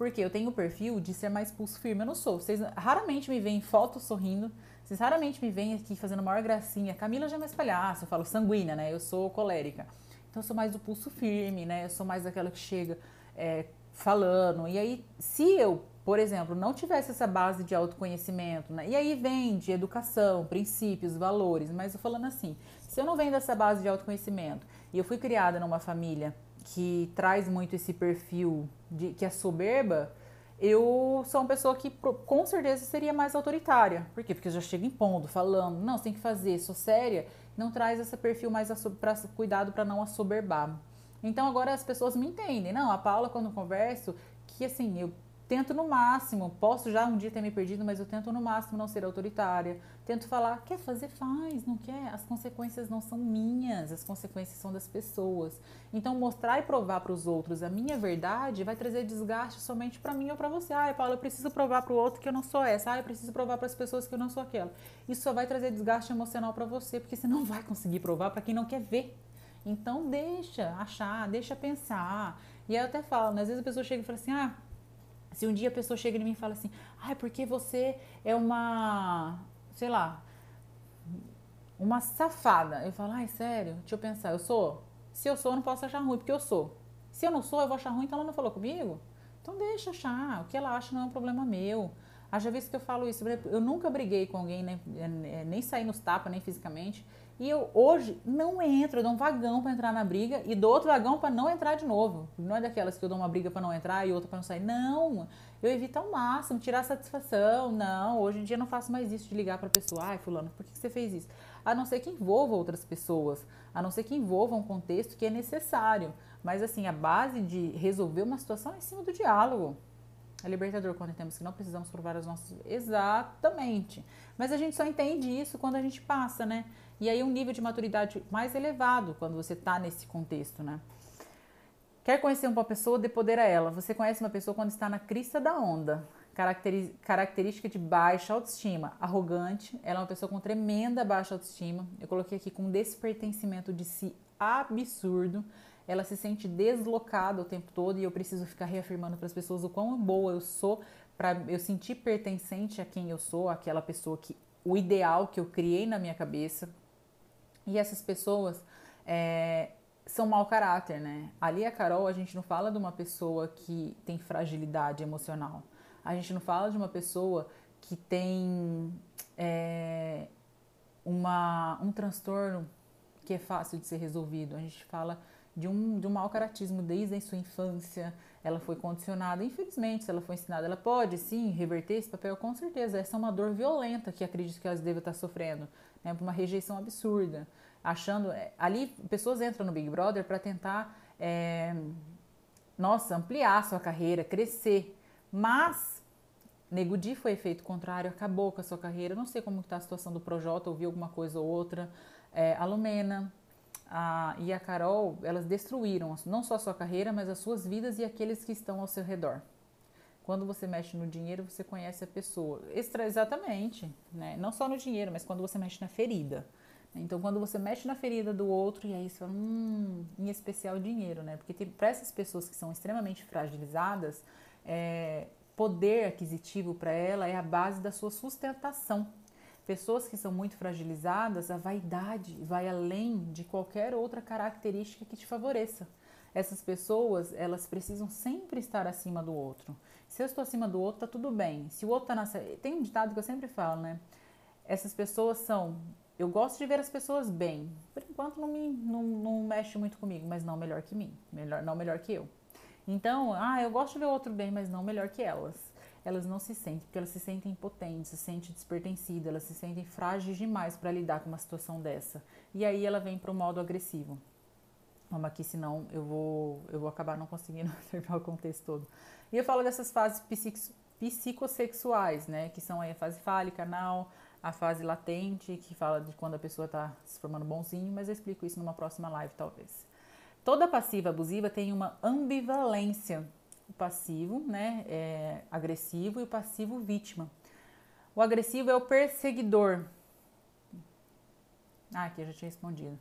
Porque eu tenho o perfil de ser mais pulso firme. Eu não sou. Vocês raramente me veem em foto sorrindo. Vocês raramente me veem aqui fazendo maior gracinha. Camila já é mais palhaço, eu falo sanguínea, né? Eu sou colérica. Então eu sou mais do pulso firme, né? Eu sou mais daquela que chega é, falando. E aí, se eu, por exemplo, não tivesse essa base de autoconhecimento, né? E aí vem de educação, princípios, valores, mas eu falando assim, se eu não venho dessa base de autoconhecimento e eu fui criada numa família que traz muito esse perfil de que é soberba, eu sou uma pessoa que com certeza seria mais autoritária. Por quê? Porque eu já chego impondo, falando, não, você tem que fazer, sou séria, não traz esse perfil mais para cuidado para não assoberbar. Então agora as pessoas me entendem. Não, a Paula, quando eu converso, que assim, eu tento no máximo, posso já um dia ter me perdido, mas eu tento no máximo não ser autoritária. Tento falar, quer fazer, faz, não quer? As consequências não são minhas, as consequências são das pessoas. Então, mostrar e provar para os outros a minha verdade vai trazer desgaste somente para mim ou para você. Ah, Paula, eu preciso provar para o outro que eu não sou essa. Ah, eu preciso provar para as pessoas que eu não sou aquela. Isso só vai trazer desgaste emocional para você, porque você não vai conseguir provar para quem não quer ver. Então, deixa achar, deixa pensar. E eu até falo, né? às vezes a pessoa chega e fala assim, ah, se um dia a pessoa chega em mim e fala assim, ah, porque você é uma, sei lá, uma safada. Eu falo, ai, sério, deixa eu pensar, eu sou? Se eu sou, eu não posso achar ruim, porque eu sou. Se eu não sou, eu vou achar ruim, então ela não falou comigo? Então deixa achar, o que ela acha não é um problema meu. Haja visto que eu falo isso, eu nunca briguei com alguém, nem, eh, nem saí nos tapas, nem fisicamente. E eu hoje não entro, eu dou um vagão para entrar na briga e dou outro vagão para não entrar de novo. Não é daquelas que eu dou uma briga para não entrar e outra para não sair. Não, eu evito ao máximo tirar satisfação. Não, hoje em dia eu não faço mais isso de ligar para a pessoa. Ai, fulano, por que você fez isso? A não ser que envolva outras pessoas, a não ser que envolva um contexto que é necessário. Mas assim, a base de resolver uma situação é em cima do diálogo. É libertador quando entendemos que não precisamos provar as nossas. Exatamente. Mas a gente só entende isso quando a gente passa, né? E aí um nível de maturidade mais elevado quando você está nesse contexto, né? Quer conhecer uma pessoa, dê poder a ela. Você conhece uma pessoa quando está na crista da onda. Característica de baixa autoestima, arrogante. Ela é uma pessoa com tremenda baixa autoestima. Eu coloquei aqui com despertencimento de si absurdo. Ela se sente deslocada o tempo todo e eu preciso ficar reafirmando para as pessoas o quão boa eu sou para eu sentir pertencente a quem eu sou, aquela pessoa que o ideal que eu criei na minha cabeça, e essas pessoas é, são mau caráter, né? Ali a Carol, a gente não fala de uma pessoa que tem fragilidade emocional. A gente não fala de uma pessoa que tem é, uma, um transtorno que é fácil de ser resolvido. A gente fala de um, de um mau caratismo desde a sua infância. Ela foi condicionada, infelizmente, se ela foi ensinada, ela pode sim reverter esse papel, com certeza. Essa é uma dor violenta que acredito que elas devem estar sofrendo, né? Uma rejeição absurda achando. É, ali, pessoas entram no Big Brother para tentar, é, nossa, ampliar sua carreira, crescer. Mas Nego Di foi efeito contrário, acabou com a sua carreira. não sei como está a situação do Projota, ouvi alguma coisa ou outra. É, a Lumena a, e a Carol, elas destruíram não só a sua carreira, mas as suas vidas e aqueles que estão ao seu redor. Quando você mexe no dinheiro, você conhece a pessoa. Extra, exatamente, né? Não só no dinheiro, mas quando você mexe na ferida. Então, quando você mexe na ferida do outro, e aí você fala, hum, em especial dinheiro, né? Porque para essas pessoas que são extremamente fragilizadas, é, poder aquisitivo para ela é a base da sua sustentação. Pessoas que são muito fragilizadas, a vaidade vai além de qualquer outra característica que te favoreça. Essas pessoas, elas precisam sempre estar acima do outro. Se eu estou acima do outro, tá tudo bem. Se o outro tá. Tem um ditado que eu sempre falo, né? Essas pessoas são eu gosto de ver as pessoas bem. Por enquanto não me não, não mexe muito comigo, mas não melhor que mim, melhor não melhor que eu. Então, ah, eu gosto de ver o outro bem, mas não melhor que elas. Elas não se sentem, porque elas se sentem impotentes, se sentem despertencidas, elas se sentem frágeis demais para lidar com uma situação dessa. E aí ela vem para o modo agressivo. Vamos aqui, senão eu vou, eu vou acabar não conseguindo terminar o contexto todo. E eu falo dessas fases psicossexuais, né? Que são aí a fase fálica, anal, a fase latente, que fala de quando a pessoa está se formando bonzinho, mas eu explico isso numa próxima live, talvez. Toda passiva abusiva tem uma ambivalência. O passivo, né, é agressivo e o passivo vítima. O agressivo é o perseguidor. Ah, aqui eu já tinha respondido.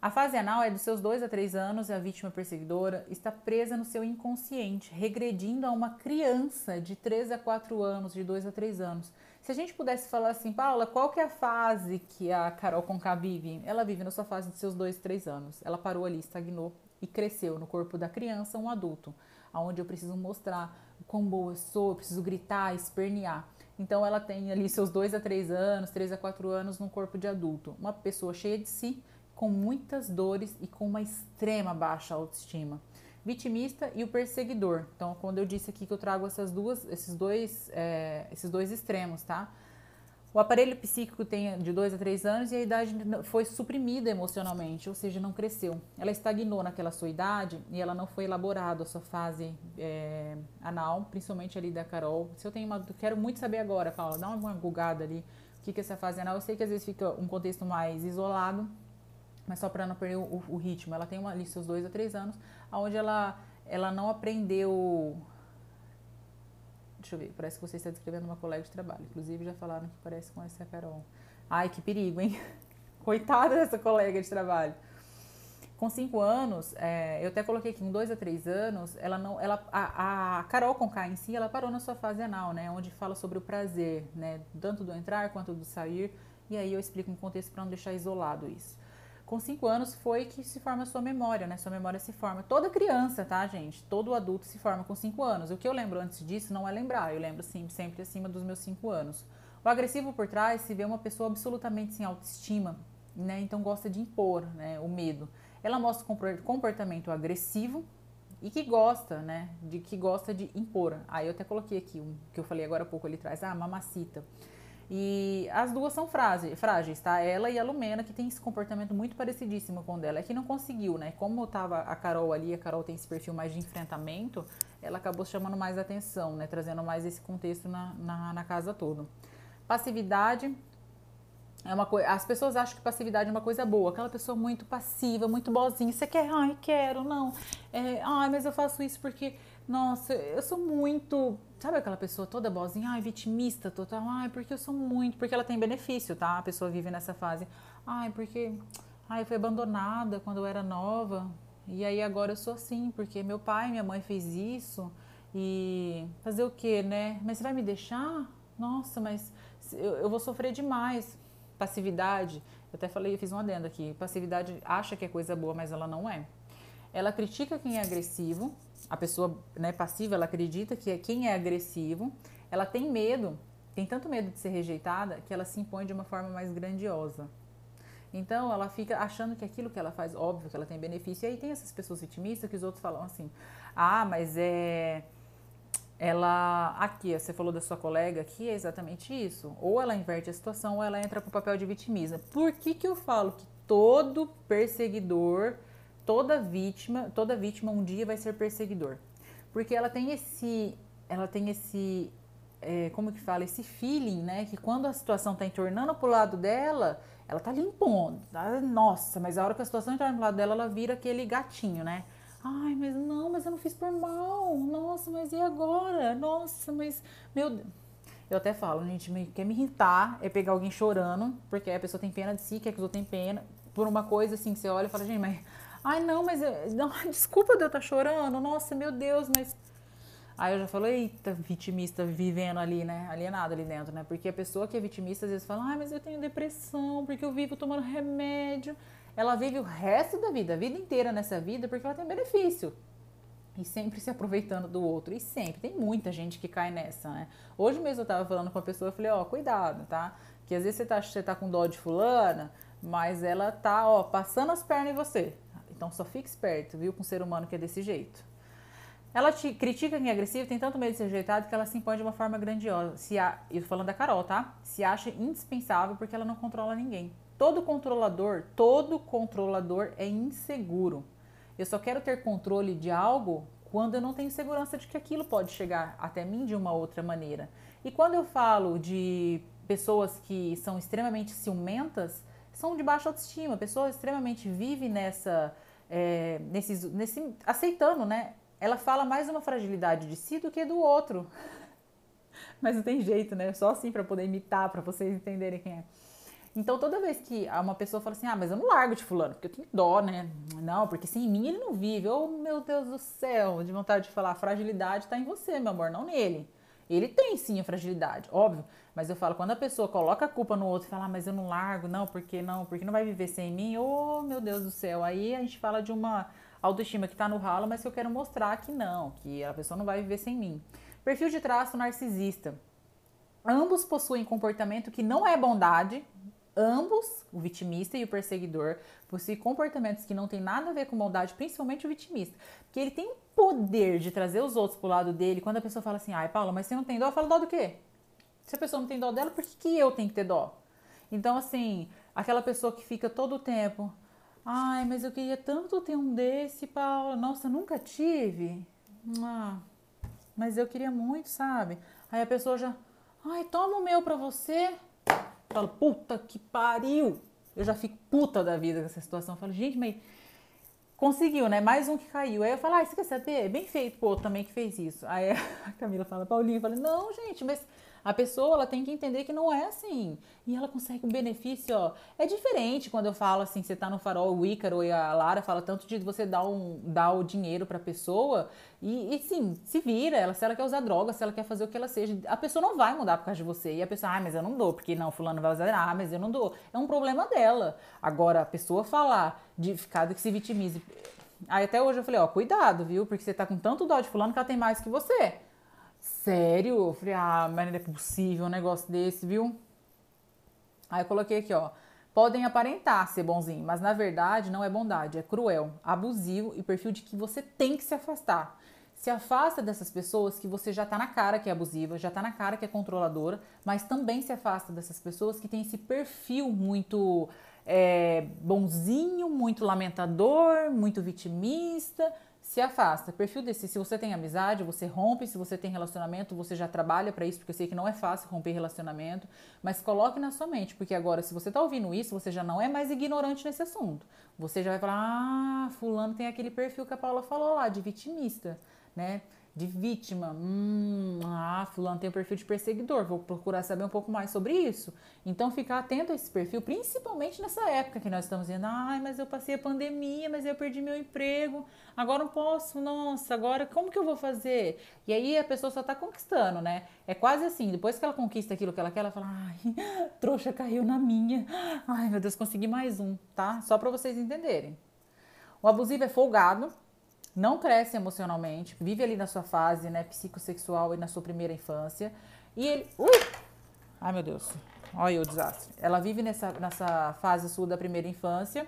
A fase anal é dos seus 2 a 3 anos e a vítima perseguidora está presa no seu inconsciente, regredindo a uma criança de 3 a 4 anos, de 2 a 3 anos. Se a gente pudesse falar assim, Paula, qual que é a fase que a Carol Conká vive? Ela vive na sua fase de seus dois, três anos. Ela parou ali, estagnou e cresceu no corpo da criança um adulto, aonde eu preciso mostrar quão boa eu sou, eu preciso gritar, espernear. Então ela tem ali seus dois a três anos, três a quatro anos no corpo de adulto. Uma pessoa cheia de si, com muitas dores e com uma extrema baixa autoestima vitimista e o perseguidor. Então, quando eu disse aqui que eu trago essas duas, esses dois, é, esses dois extremos, tá? O aparelho psíquico tem de 2 a 3 anos e a idade foi suprimida emocionalmente, ou seja, não cresceu. Ela estagnou naquela sua idade e ela não foi elaborada a sua fase é, anal, principalmente ali da Carol. Se eu tenho uma, quero muito saber agora, Paula, dá uma gugada ali, o que, que é essa fase anal. Eu sei que às vezes fica um contexto mais isolado, mas só para não perder o, o, ritmo. Ela tem uma, ali seus 2 a 3 anos, onde ela, ela não aprendeu Deixa eu ver, parece que você está descrevendo uma colega de trabalho. Inclusive já falaram que parece com essa Carol. Ai, que perigo, hein? Coitada dessa colega de trabalho. Com cinco anos, é, eu até coloquei aqui, em dois a três anos, ela não, ela, a, a Carol Conká em si, ela parou na sua fase anal, né? Onde fala sobre o prazer, né? Tanto do entrar quanto do sair. E aí eu explico um contexto para não deixar isolado isso com 5 anos foi que se forma a sua memória, né? Sua memória se forma. Toda criança, tá, gente? Todo adulto se forma com 5 anos. O que eu lembro antes disso não é lembrar, eu lembro sim, sempre acima dos meus 5 anos. O agressivo por trás se vê uma pessoa absolutamente sem autoestima, né? Então gosta de impor, né? O medo. Ela mostra comportamento agressivo e que gosta, né? De que gosta de impor. Aí eu até coloquei aqui um que eu falei agora há pouco ali atrás, ah, mamacita. E as duas são frágeis, tá? Ela e a Lumena, que tem esse comportamento muito parecidíssimo com o dela. É que não conseguiu, né? Como tava a Carol ali, a Carol tem esse perfil mais de enfrentamento, ela acabou chamando mais atenção, né? Trazendo mais esse contexto na, na, na casa toda. Passividade, é uma coisa, as pessoas acham que passividade é uma coisa boa, aquela pessoa muito passiva, muito bozinha. Você quer? Ai, quero, não. É, ai, mas eu faço isso porque nossa, eu sou muito. Sabe aquela pessoa toda boazinha, ai, vitimista total, ai, porque eu sou muito. Porque ela tem benefício, tá? A pessoa vive nessa fase, ai, porque. Ai, eu fui abandonada quando eu era nova. E aí agora eu sou assim, porque meu pai minha mãe fez isso. E fazer o quê, né? Mas você vai me deixar? Nossa, mas eu, eu vou sofrer demais. Passividade, eu até falei, eu fiz um adendo aqui. Passividade acha que é coisa boa, mas ela não é. Ela critica quem é agressivo, a pessoa né, passiva, ela acredita que é quem é agressivo, ela tem medo, tem tanto medo de ser rejeitada que ela se impõe de uma forma mais grandiosa. Então ela fica achando que aquilo que ela faz, óbvio que ela tem benefício. E aí tem essas pessoas vitimistas que os outros falam assim: ah, mas é. Ela. Aqui, você falou da sua colega aqui, é exatamente isso. Ou ela inverte a situação ou ela entra para o papel de vitimista. Por que, que eu falo que todo perseguidor toda vítima, toda vítima um dia vai ser perseguidor. Porque ela tem esse, ela tem esse, é, como que fala, esse feeling, né? Que quando a situação está entornando pro lado dela, ela tá limpando. Tá? Nossa, mas a hora que a situação entorna pro lado dela, ela vira aquele gatinho, né? Ai, mas não, mas eu não fiz por mal. Nossa, mas e agora? Nossa, mas meu Deus. Eu até falo, gente, quer me irritar é pegar alguém chorando, porque a pessoa tem pena de si, quer que os outros tenham pena, por uma coisa assim que você olha e fala, gente, mas Ai, não, mas não, desculpa de eu estar tá chorando. Nossa, meu Deus, mas. Aí eu já falo, eita, vitimista vivendo ali, né? Alienado ali dentro, né? Porque a pessoa que é vitimista às vezes fala, ai, mas eu tenho depressão, porque eu vivo tomando remédio. Ela vive o resto da vida, a vida inteira nessa vida, porque ela tem benefício. E sempre se aproveitando do outro. E sempre. Tem muita gente que cai nessa, né? Hoje mesmo eu tava falando com uma pessoa, eu falei, ó, cuidado, tá? Que às vezes você tá, você tá com dó de fulana, mas ela tá, ó, passando as pernas em você. Então só fique esperto, viu, com um ser humano que é desse jeito. Ela te critica quem é agressivo, tem tanto medo de ser rejeitado que ela se impõe de uma forma grandiosa. Se a, eu falando da Carol, tá? Se acha indispensável porque ela não controla ninguém. Todo controlador, todo controlador é inseguro. Eu só quero ter controle de algo quando eu não tenho segurança de que aquilo pode chegar até mim de uma outra maneira. E quando eu falo de pessoas que são extremamente ciumentas, são de baixa autoestima, pessoas extremamente vivem nessa é, nesses, nesse, aceitando, né? Ela fala mais uma fragilidade de si do que do outro. Mas não tem jeito, né? Só assim para poder imitar, para vocês entenderem quem é. Então, toda vez que uma pessoa fala assim, ah, mas eu não largo de fulano, porque eu tenho dó, né? Não, porque sem mim ele não vive. Oh, meu Deus do céu, de vontade de falar, a fragilidade está em você, meu amor, não nele. Ele tem sim a fragilidade, óbvio. Mas eu falo, quando a pessoa coloca a culpa no outro e fala, ah, mas eu não largo, não, porque não, porque não vai viver sem mim, oh meu Deus do céu. Aí a gente fala de uma autoestima que tá no ralo, mas que eu quero mostrar que não, que a pessoa não vai viver sem mim. Perfil de traço narcisista. Ambos possuem comportamento que não é bondade, ambos, o vitimista e o perseguidor, possuem comportamentos que não tem nada a ver com maldade, principalmente o vitimista. Porque ele tem o poder de trazer os outros pro lado dele. Quando a pessoa fala assim, ai, Paula, mas você não tem dó, eu falo dó do quê? Se a pessoa não tem dó dela, por que, que eu tenho que ter dó? Então, assim, aquela pessoa que fica todo o tempo, ai, mas eu queria tanto ter um desse, Paula. Nossa, nunca tive. Ah, mas eu queria muito, sabe? Aí a pessoa já, ai, toma o meu pra você. Fala, puta que pariu. Eu já fico puta da vida com essa situação. Eu falo, gente, mas conseguiu, né? Mais um que caiu. Aí eu falo, ah, você quer saber? Bem feito, pô, também que fez isso. Aí a Camila fala, Paulinha, eu falo, não, gente, mas a pessoa ela tem que entender que não é assim. E ela consegue um benefício, ó. É diferente quando eu falo assim, você tá no farol, o Ícaro e a Lara fala tanto de você dar, um, dar o dinheiro pra pessoa e, e sim, se vira. Ela, se ela quer usar droga, se ela quer fazer o que ela seja, a pessoa não vai mudar por causa de você. E a pessoa, ah, mas eu não dou, porque não, fulano vai usar, ah, mas eu não dou. É um problema dela. Agora, a pessoa falar de ficar que se vitimize. Aí até hoje eu falei, ó, cuidado, viu? Porque você tá com tanto dó de fulano que ela tem mais que você. Sério? Eu falei, ah, mas não é possível um negócio desse, viu? Aí eu coloquei aqui, ó. Podem aparentar ser bonzinho, mas na verdade não é bondade, é cruel, abusivo e perfil de que você tem que se afastar. Se afasta dessas pessoas que você já tá na cara que é abusiva, já tá na cara que é controladora, mas também se afasta dessas pessoas que têm esse perfil muito é, bonzinho, muito lamentador, muito vitimista, se afasta. Perfil desse, se você tem amizade, você rompe, se você tem relacionamento, você já trabalha para isso, porque eu sei que não é fácil romper relacionamento, mas coloque na sua mente, porque agora se você tá ouvindo isso, você já não é mais ignorante nesse assunto. Você já vai falar: "Ah, fulano tem aquele perfil que a Paula falou lá de vitimista", né? De vítima. Hum, ah, fulano tem um perfil de perseguidor, vou procurar saber um pouco mais sobre isso. Então, ficar atento a esse perfil, principalmente nessa época que nós estamos dizendo, ai, mas eu passei a pandemia, mas eu perdi meu emprego, agora não posso, nossa, agora como que eu vou fazer? E aí a pessoa só está conquistando, né? É quase assim, depois que ela conquista aquilo que ela quer, ela fala, ai, trouxa caiu na minha, ai, meu Deus, consegui mais um, tá? Só para vocês entenderem. O abusivo é folgado, não cresce emocionalmente, vive ali na sua fase né, psicossexual e na sua primeira infância. E ele. Uh! Ai meu Deus, olha o desastre. Ela vive nessa, nessa fase sua da primeira infância.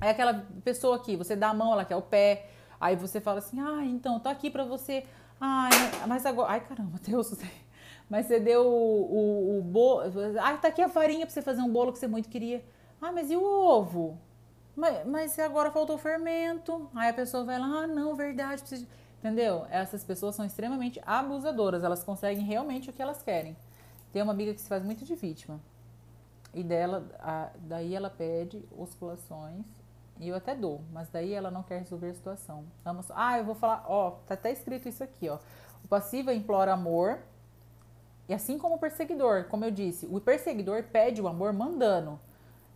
É aquela pessoa aqui, você dá a mão, ela quer o pé. Aí você fala assim: ah, então, tô aqui pra você. Ai, mas agora. Ai, caramba, Deus. Mas você deu o, o, o bolo. Ah, tá aqui a farinha pra você fazer um bolo que você muito queria. Ah, mas e o ovo? Mas, mas agora faltou fermento. Aí a pessoa vai lá, ah, não, verdade, preciso. Entendeu? Essas pessoas são extremamente abusadoras, elas conseguem realmente o que elas querem. Tem uma amiga que se faz muito de vítima. E dela, a, daí ela pede osculações e eu até dou, mas daí ela não quer resolver a situação. Só, ah, eu vou falar, ó, tá até escrito isso aqui, ó. O passivo implora amor, e assim como o perseguidor, como eu disse, o perseguidor pede o amor mandando.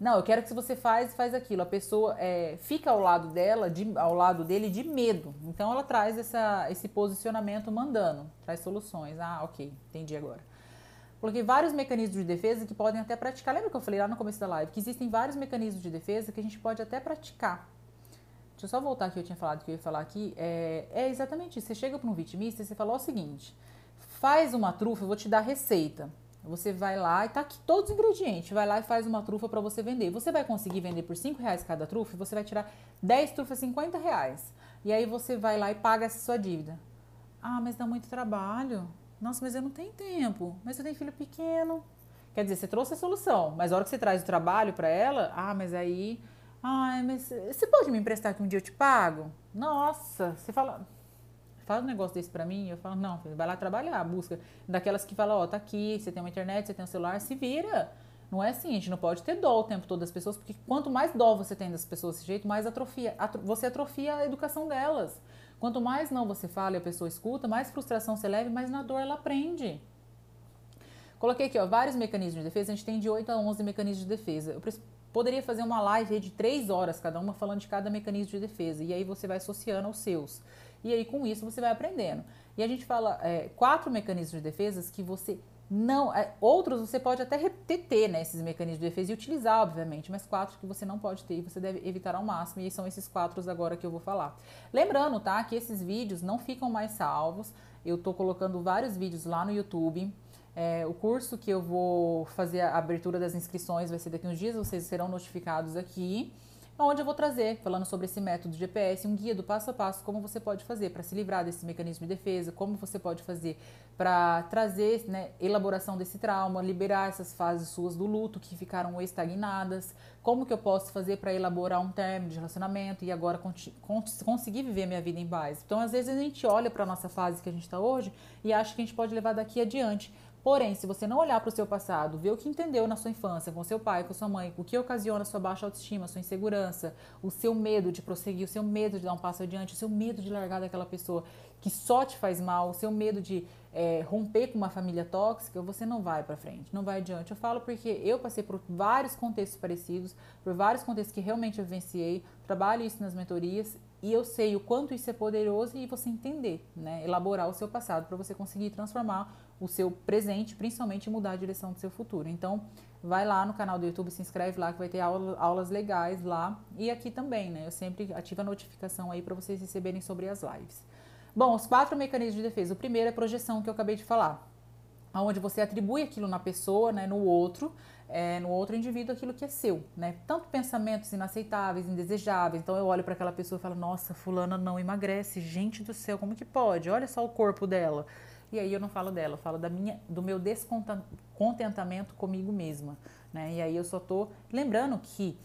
Não, eu quero que você faz faz aquilo. A pessoa é, fica ao lado dela, de, ao lado dele de medo. Então ela traz essa, esse posicionamento mandando, traz soluções. Ah, ok, entendi agora. Coloquei vários mecanismos de defesa que podem até praticar. Lembra que eu falei lá no começo da live que existem vários mecanismos de defesa que a gente pode até praticar. Deixa eu só voltar aqui, eu tinha falado que eu ia falar aqui. É, é exatamente isso. Você chega para um vitimista e você fala o seguinte: faz uma trufa, eu vou te dar receita. Você vai lá e tá aqui todos os ingredientes. Vai lá e faz uma trufa para você vender. Você vai conseguir vender por 5 reais cada trufa você vai tirar 10 trufas 50 reais. E aí você vai lá e paga essa sua dívida. Ah, mas dá muito trabalho. Nossa, mas eu não tenho tempo. Mas eu tenho filho pequeno. Quer dizer, você trouxe a solução, mas a hora que você traz o trabalho para ela, ah, mas aí. Ai, mas você pode me emprestar que um dia eu te pago? Nossa, você fala fala um negócio desse pra mim, eu falo, não, vai lá trabalhar, busca. Daquelas que falam, ó, oh, tá aqui, você tem uma internet, você tem um celular, se vira. Não é assim, a gente não pode ter dó o tempo todo das pessoas, porque quanto mais dó você tem das pessoas desse jeito, mais atrofia, você atrofia a educação delas. Quanto mais não você fala e a pessoa escuta, mais frustração você leva mais na dor ela aprende. Coloquei aqui, ó, vários mecanismos de defesa, a gente tem de 8 a 11 mecanismos de defesa. Eu poderia fazer uma live de 3 horas cada uma falando de cada mecanismo de defesa, e aí você vai associando aos seus. E aí, com isso, você vai aprendendo. E a gente fala é, quatro mecanismos de defesa que você não. É, outros você pode até ter, né, esses mecanismos de defesa e utilizar, obviamente, mas quatro que você não pode ter e você deve evitar ao máximo. E são esses quatro agora que eu vou falar. Lembrando, tá, que esses vídeos não ficam mais salvos. Eu tô colocando vários vídeos lá no YouTube. É, o curso que eu vou fazer a abertura das inscrições vai ser daqui uns dias, vocês serão notificados aqui. Onde eu vou trazer, falando sobre esse método GPS, um guia do passo a passo, como você pode fazer para se livrar desse mecanismo de defesa, como você pode fazer para trazer né, elaboração desse trauma, liberar essas fases suas do luto que ficaram estagnadas, como que eu posso fazer para elaborar um término de relacionamento e agora conseguir viver minha vida em paz. Então, às vezes a gente olha para a nossa fase que a gente está hoje e acha que a gente pode levar daqui adiante. Porém, se você não olhar para o seu passado, ver o que entendeu na sua infância, com seu pai, com sua mãe, o que ocasiona sua baixa autoestima, sua insegurança, o seu medo de prosseguir, o seu medo de dar um passo adiante, o seu medo de largar daquela pessoa que só te faz mal, o seu medo de é, romper com uma família tóxica, você não vai para frente, não vai adiante. Eu falo porque eu passei por vários contextos parecidos, por vários contextos que realmente eu vivenciei, trabalho isso nas mentorias e eu sei o quanto isso é poderoso e você entender, né? elaborar o seu passado para você conseguir transformar o seu presente, principalmente mudar a direção do seu futuro. Então, vai lá no canal do YouTube, se inscreve lá que vai ter aula, aulas legais lá e aqui também, né? Eu sempre ativo a notificação aí para vocês receberem sobre as lives. Bom, os quatro mecanismos de defesa. O primeiro é a projeção que eu acabei de falar, onde você atribui aquilo na pessoa, né, no outro, é, no outro indivíduo aquilo que é seu, né? Tanto pensamentos inaceitáveis, indesejáveis. Então eu olho para aquela pessoa e falo: "Nossa, fulana não emagrece. Gente do céu, como que pode? Olha só o corpo dela". E aí eu não falo dela, eu falo da minha, do meu descontentamento comigo mesma, né? E aí eu só tô lembrando que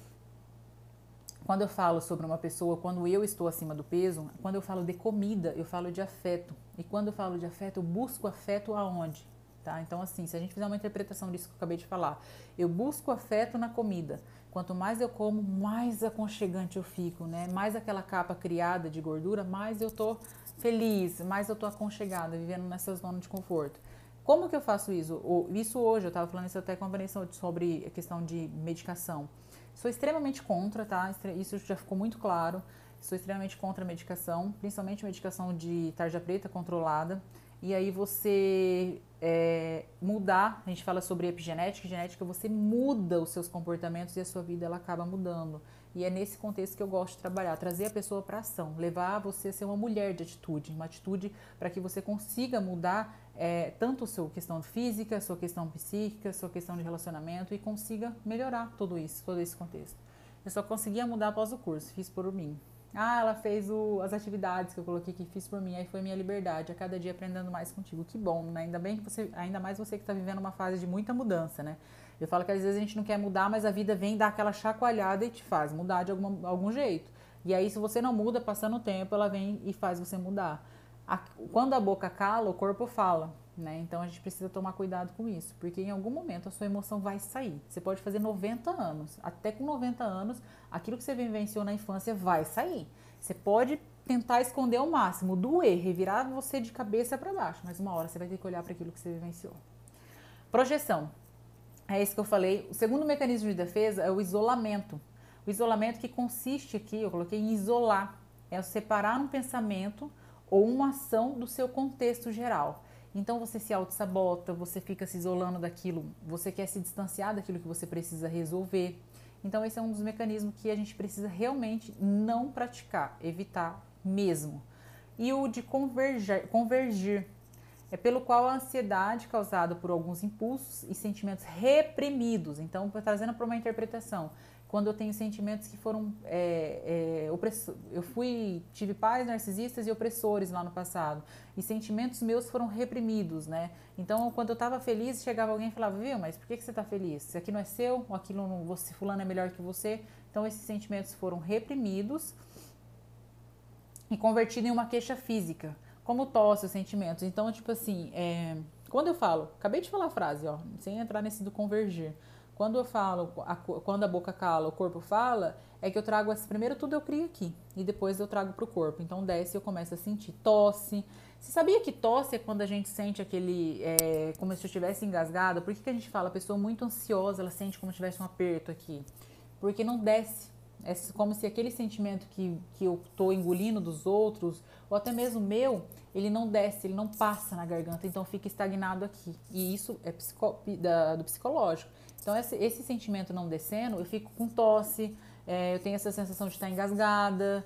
quando eu falo sobre uma pessoa, quando eu estou acima do peso, quando eu falo de comida, eu falo de afeto. E quando eu falo de afeto, eu busco afeto aonde? Tá? Então, assim, se a gente fizer uma interpretação disso que eu acabei de falar, eu busco afeto na comida. Quanto mais eu como, mais aconchegante eu fico, né? Mais aquela capa criada de gordura, mais eu tô feliz, mais eu tô aconchegada, vivendo nessa zona de conforto. Como que eu faço isso? Isso hoje, eu estava falando isso até com a Vanessa sobre a questão de medicação. Sou extremamente contra, tá? Isso já ficou muito claro. Sou extremamente contra a medicação, principalmente medicação de tarja preta controlada. E aí você é, mudar, a gente fala sobre epigenética genética, você muda os seus comportamentos e a sua vida ela acaba mudando. E é nesse contexto que eu gosto de trabalhar, trazer a pessoa para ação, levar você a ser uma mulher de atitude, uma atitude para que você consiga mudar é, tanto a sua questão física, sua questão psíquica, sua questão de relacionamento e consiga melhorar tudo isso, todo esse contexto. Eu só conseguia mudar após o curso, fiz por mim. Ah, ela fez o, as atividades que eu coloquei que fiz por mim, aí foi minha liberdade, a cada dia aprendendo mais contigo. Que bom, né? Ainda bem que você, ainda mais você que está vivendo uma fase de muita mudança, né? Eu falo que às vezes a gente não quer mudar, mas a vida vem dar aquela chacoalhada e te faz mudar de alguma, algum jeito. E aí, se você não muda, passando o tempo, ela vem e faz você mudar. A, quando a boca cala, o corpo fala. Né? Então a gente precisa tomar cuidado com isso, porque em algum momento a sua emoção vai sair. Você pode fazer 90 anos, até com 90 anos, aquilo que você vivenciou na infância vai sair. Você pode tentar esconder ao máximo, doer, revirar você de cabeça para baixo, mas uma hora você vai ter que olhar para aquilo que você vivenciou. Projeção. É isso que eu falei. O segundo mecanismo de defesa é o isolamento. O isolamento que consiste aqui, eu coloquei em isolar, é separar um pensamento ou uma ação do seu contexto geral. Então você se auto-sabota, você fica se isolando daquilo, você quer se distanciar daquilo que você precisa resolver. Então esse é um dos mecanismos que a gente precisa realmente não praticar, evitar mesmo. E o de convergir, convergir é pelo qual a ansiedade causada por alguns impulsos e sentimentos reprimidos. Então, trazendo para uma interpretação, quando eu tenho sentimentos que foram é, é, opressor, eu fui tive pais narcisistas e opressores lá no passado e sentimentos meus foram reprimidos, né? Então quando eu estava feliz chegava alguém e falava viu, mas por que, que você está feliz? Se aqui não é seu, ou aquilo não, você fulano é melhor que você, então esses sentimentos foram reprimidos e convertidos em uma queixa física, como tosse, os sentimentos. Então tipo assim, é, quando eu falo, acabei de falar a frase, ó, sem entrar nesse do convergir quando eu falo, a, quando a boca cala, o corpo fala, é que eu trago, primeiro tudo eu crio aqui e depois eu trago para o corpo. Então desce e eu começo a sentir tosse. Você sabia que tosse é quando a gente sente aquele, é, como se eu estivesse engasgado? Por que, que a gente fala, a pessoa muito ansiosa, ela sente como se tivesse um aperto aqui? Porque não desce. É como se aquele sentimento que, que eu estou engolindo dos outros, ou até mesmo meu, ele não desce, ele não passa na garganta, então fica estagnado aqui. E isso é psico, da, do psicológico. Então, esse, esse sentimento não descendo, eu fico com tosse, é, eu tenho essa sensação de estar engasgada,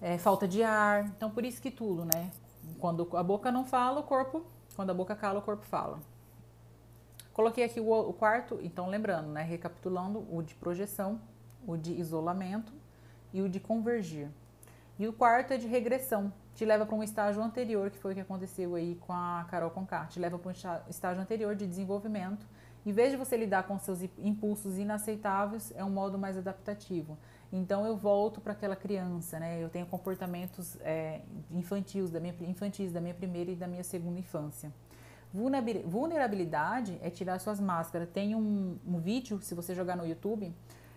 é, falta de ar. Então, por isso que tudo, né? Quando a boca não fala, o corpo, quando a boca cala, o corpo fala. Coloquei aqui o, o quarto, então lembrando, né? Recapitulando, o de projeção, o de isolamento, e o de convergir. E o quarto é de regressão, te leva para um estágio anterior, que foi o que aconteceu aí com a Carol Conká, te leva para um estágio anterior de desenvolvimento. Em vez de você lidar com seus impulsos inaceitáveis, é um modo mais adaptativo. Então eu volto para aquela criança, né? Eu tenho comportamentos é, infantis, da minha, infantis da minha primeira e da minha segunda infância. Vulnerabilidade é tirar suas máscaras. Tem um, um vídeo, se você jogar no YouTube,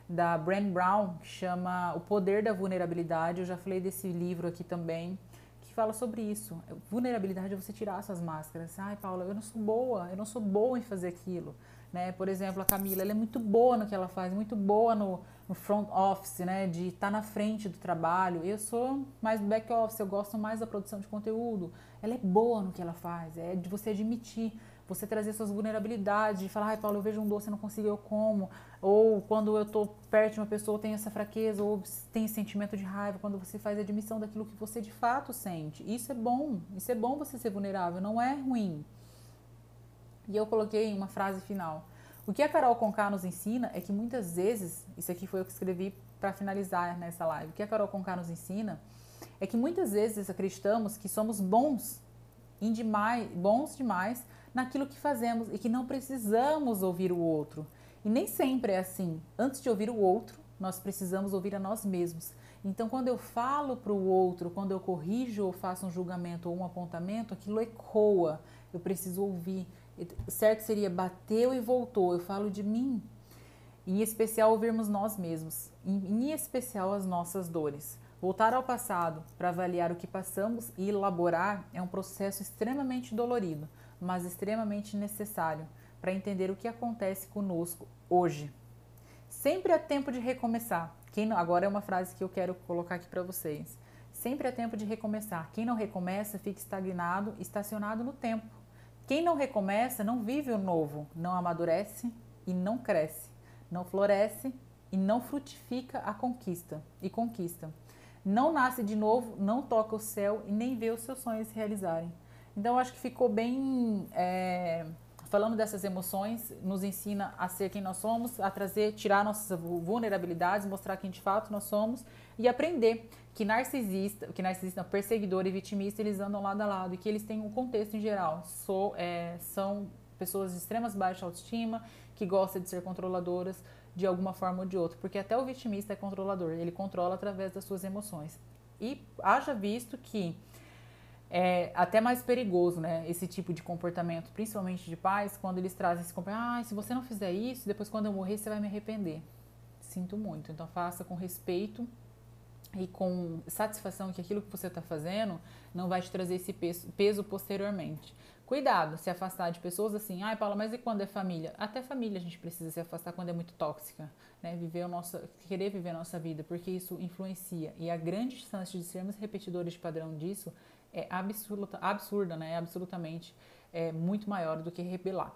da Brené Brown, que chama O Poder da Vulnerabilidade. Eu já falei desse livro aqui também, que fala sobre isso. Vulnerabilidade é você tirar suas máscaras. Ai, Paula, eu não sou boa, eu não sou boa em fazer aquilo. Né? Por exemplo, a Camila, ela é muito boa no que ela faz, muito boa no, no front office, né? De estar tá na frente do trabalho. Eu sou mais back office, eu gosto mais da produção de conteúdo. Ela é boa no que ela faz, é de você admitir você trazer suas vulnerabilidades, de falar, ai Paulo, eu vejo um doce e não consigo, eu como. Ou quando eu estou perto de uma pessoa, tem essa fraqueza, ou tem esse sentimento de raiva, quando você faz a admissão daquilo que você de fato sente. Isso é bom, isso é bom você ser vulnerável, não é ruim. E eu coloquei uma frase final. O que a Carol Conká nos ensina é que muitas vezes, isso aqui foi eu que escrevi para finalizar nessa live, o que a Carol Conká nos ensina é que muitas vezes acreditamos que somos bons em demais, bons demais naquilo que fazemos e que não precisamos ouvir o outro. E nem sempre é assim. Antes de ouvir o outro, nós precisamos ouvir a nós mesmos. Então, quando eu falo para o outro, quando eu corrijo ou faço um julgamento ou um apontamento, aquilo ecoa. Eu preciso ouvir. Certo seria bateu e voltou. Eu falo de mim. Em especial, ouvirmos nós mesmos. Em, especial, as nossas dores. Voltar ao passado para avaliar o que passamos e elaborar é um processo extremamente dolorido mas extremamente necessário para entender o que acontece conosco hoje. Sempre há tempo de recomeçar. Quem não, agora é uma frase que eu quero colocar aqui para vocês. Sempre há tempo de recomeçar. Quem não recomeça fica estagnado, estacionado no tempo. Quem não recomeça não vive o novo, não amadurece e não cresce, não floresce e não frutifica a conquista e conquista. Não nasce de novo, não toca o céu e nem vê os seus sonhos se realizarem. Então, acho que ficou bem. É, falando dessas emoções, nos ensina a ser quem nós somos, a trazer, tirar nossas vulnerabilidades, mostrar quem de fato nós somos e aprender que narcisista, que narcisista, perseguidor e vitimista, eles andam lado a lado e que eles têm um contexto em geral. É, são pessoas de extremas baixa autoestima, que gostam de ser controladoras de alguma forma ou de outra, porque até o vitimista é controlador, ele controla através das suas emoções. E haja visto que é até mais perigoso, né? Esse tipo de comportamento, principalmente de pais, quando eles trazem esse comportamento, ah, se você não fizer isso, depois quando eu morrer você vai me arrepender. Sinto muito. Então faça com respeito e com satisfação que aquilo que você está fazendo não vai te trazer esse peso, peso posteriormente. Cuidado, se afastar de pessoas assim, ai Paula, mas e quando é família? Até família a gente precisa se afastar quando é muito tóxica, né? Viver a nossa, querer viver a nossa vida, porque isso influencia. E a grande chance de sermos repetidores de padrão disso é absurda, absurda né? Absolutamente é, muito maior do que rebelar.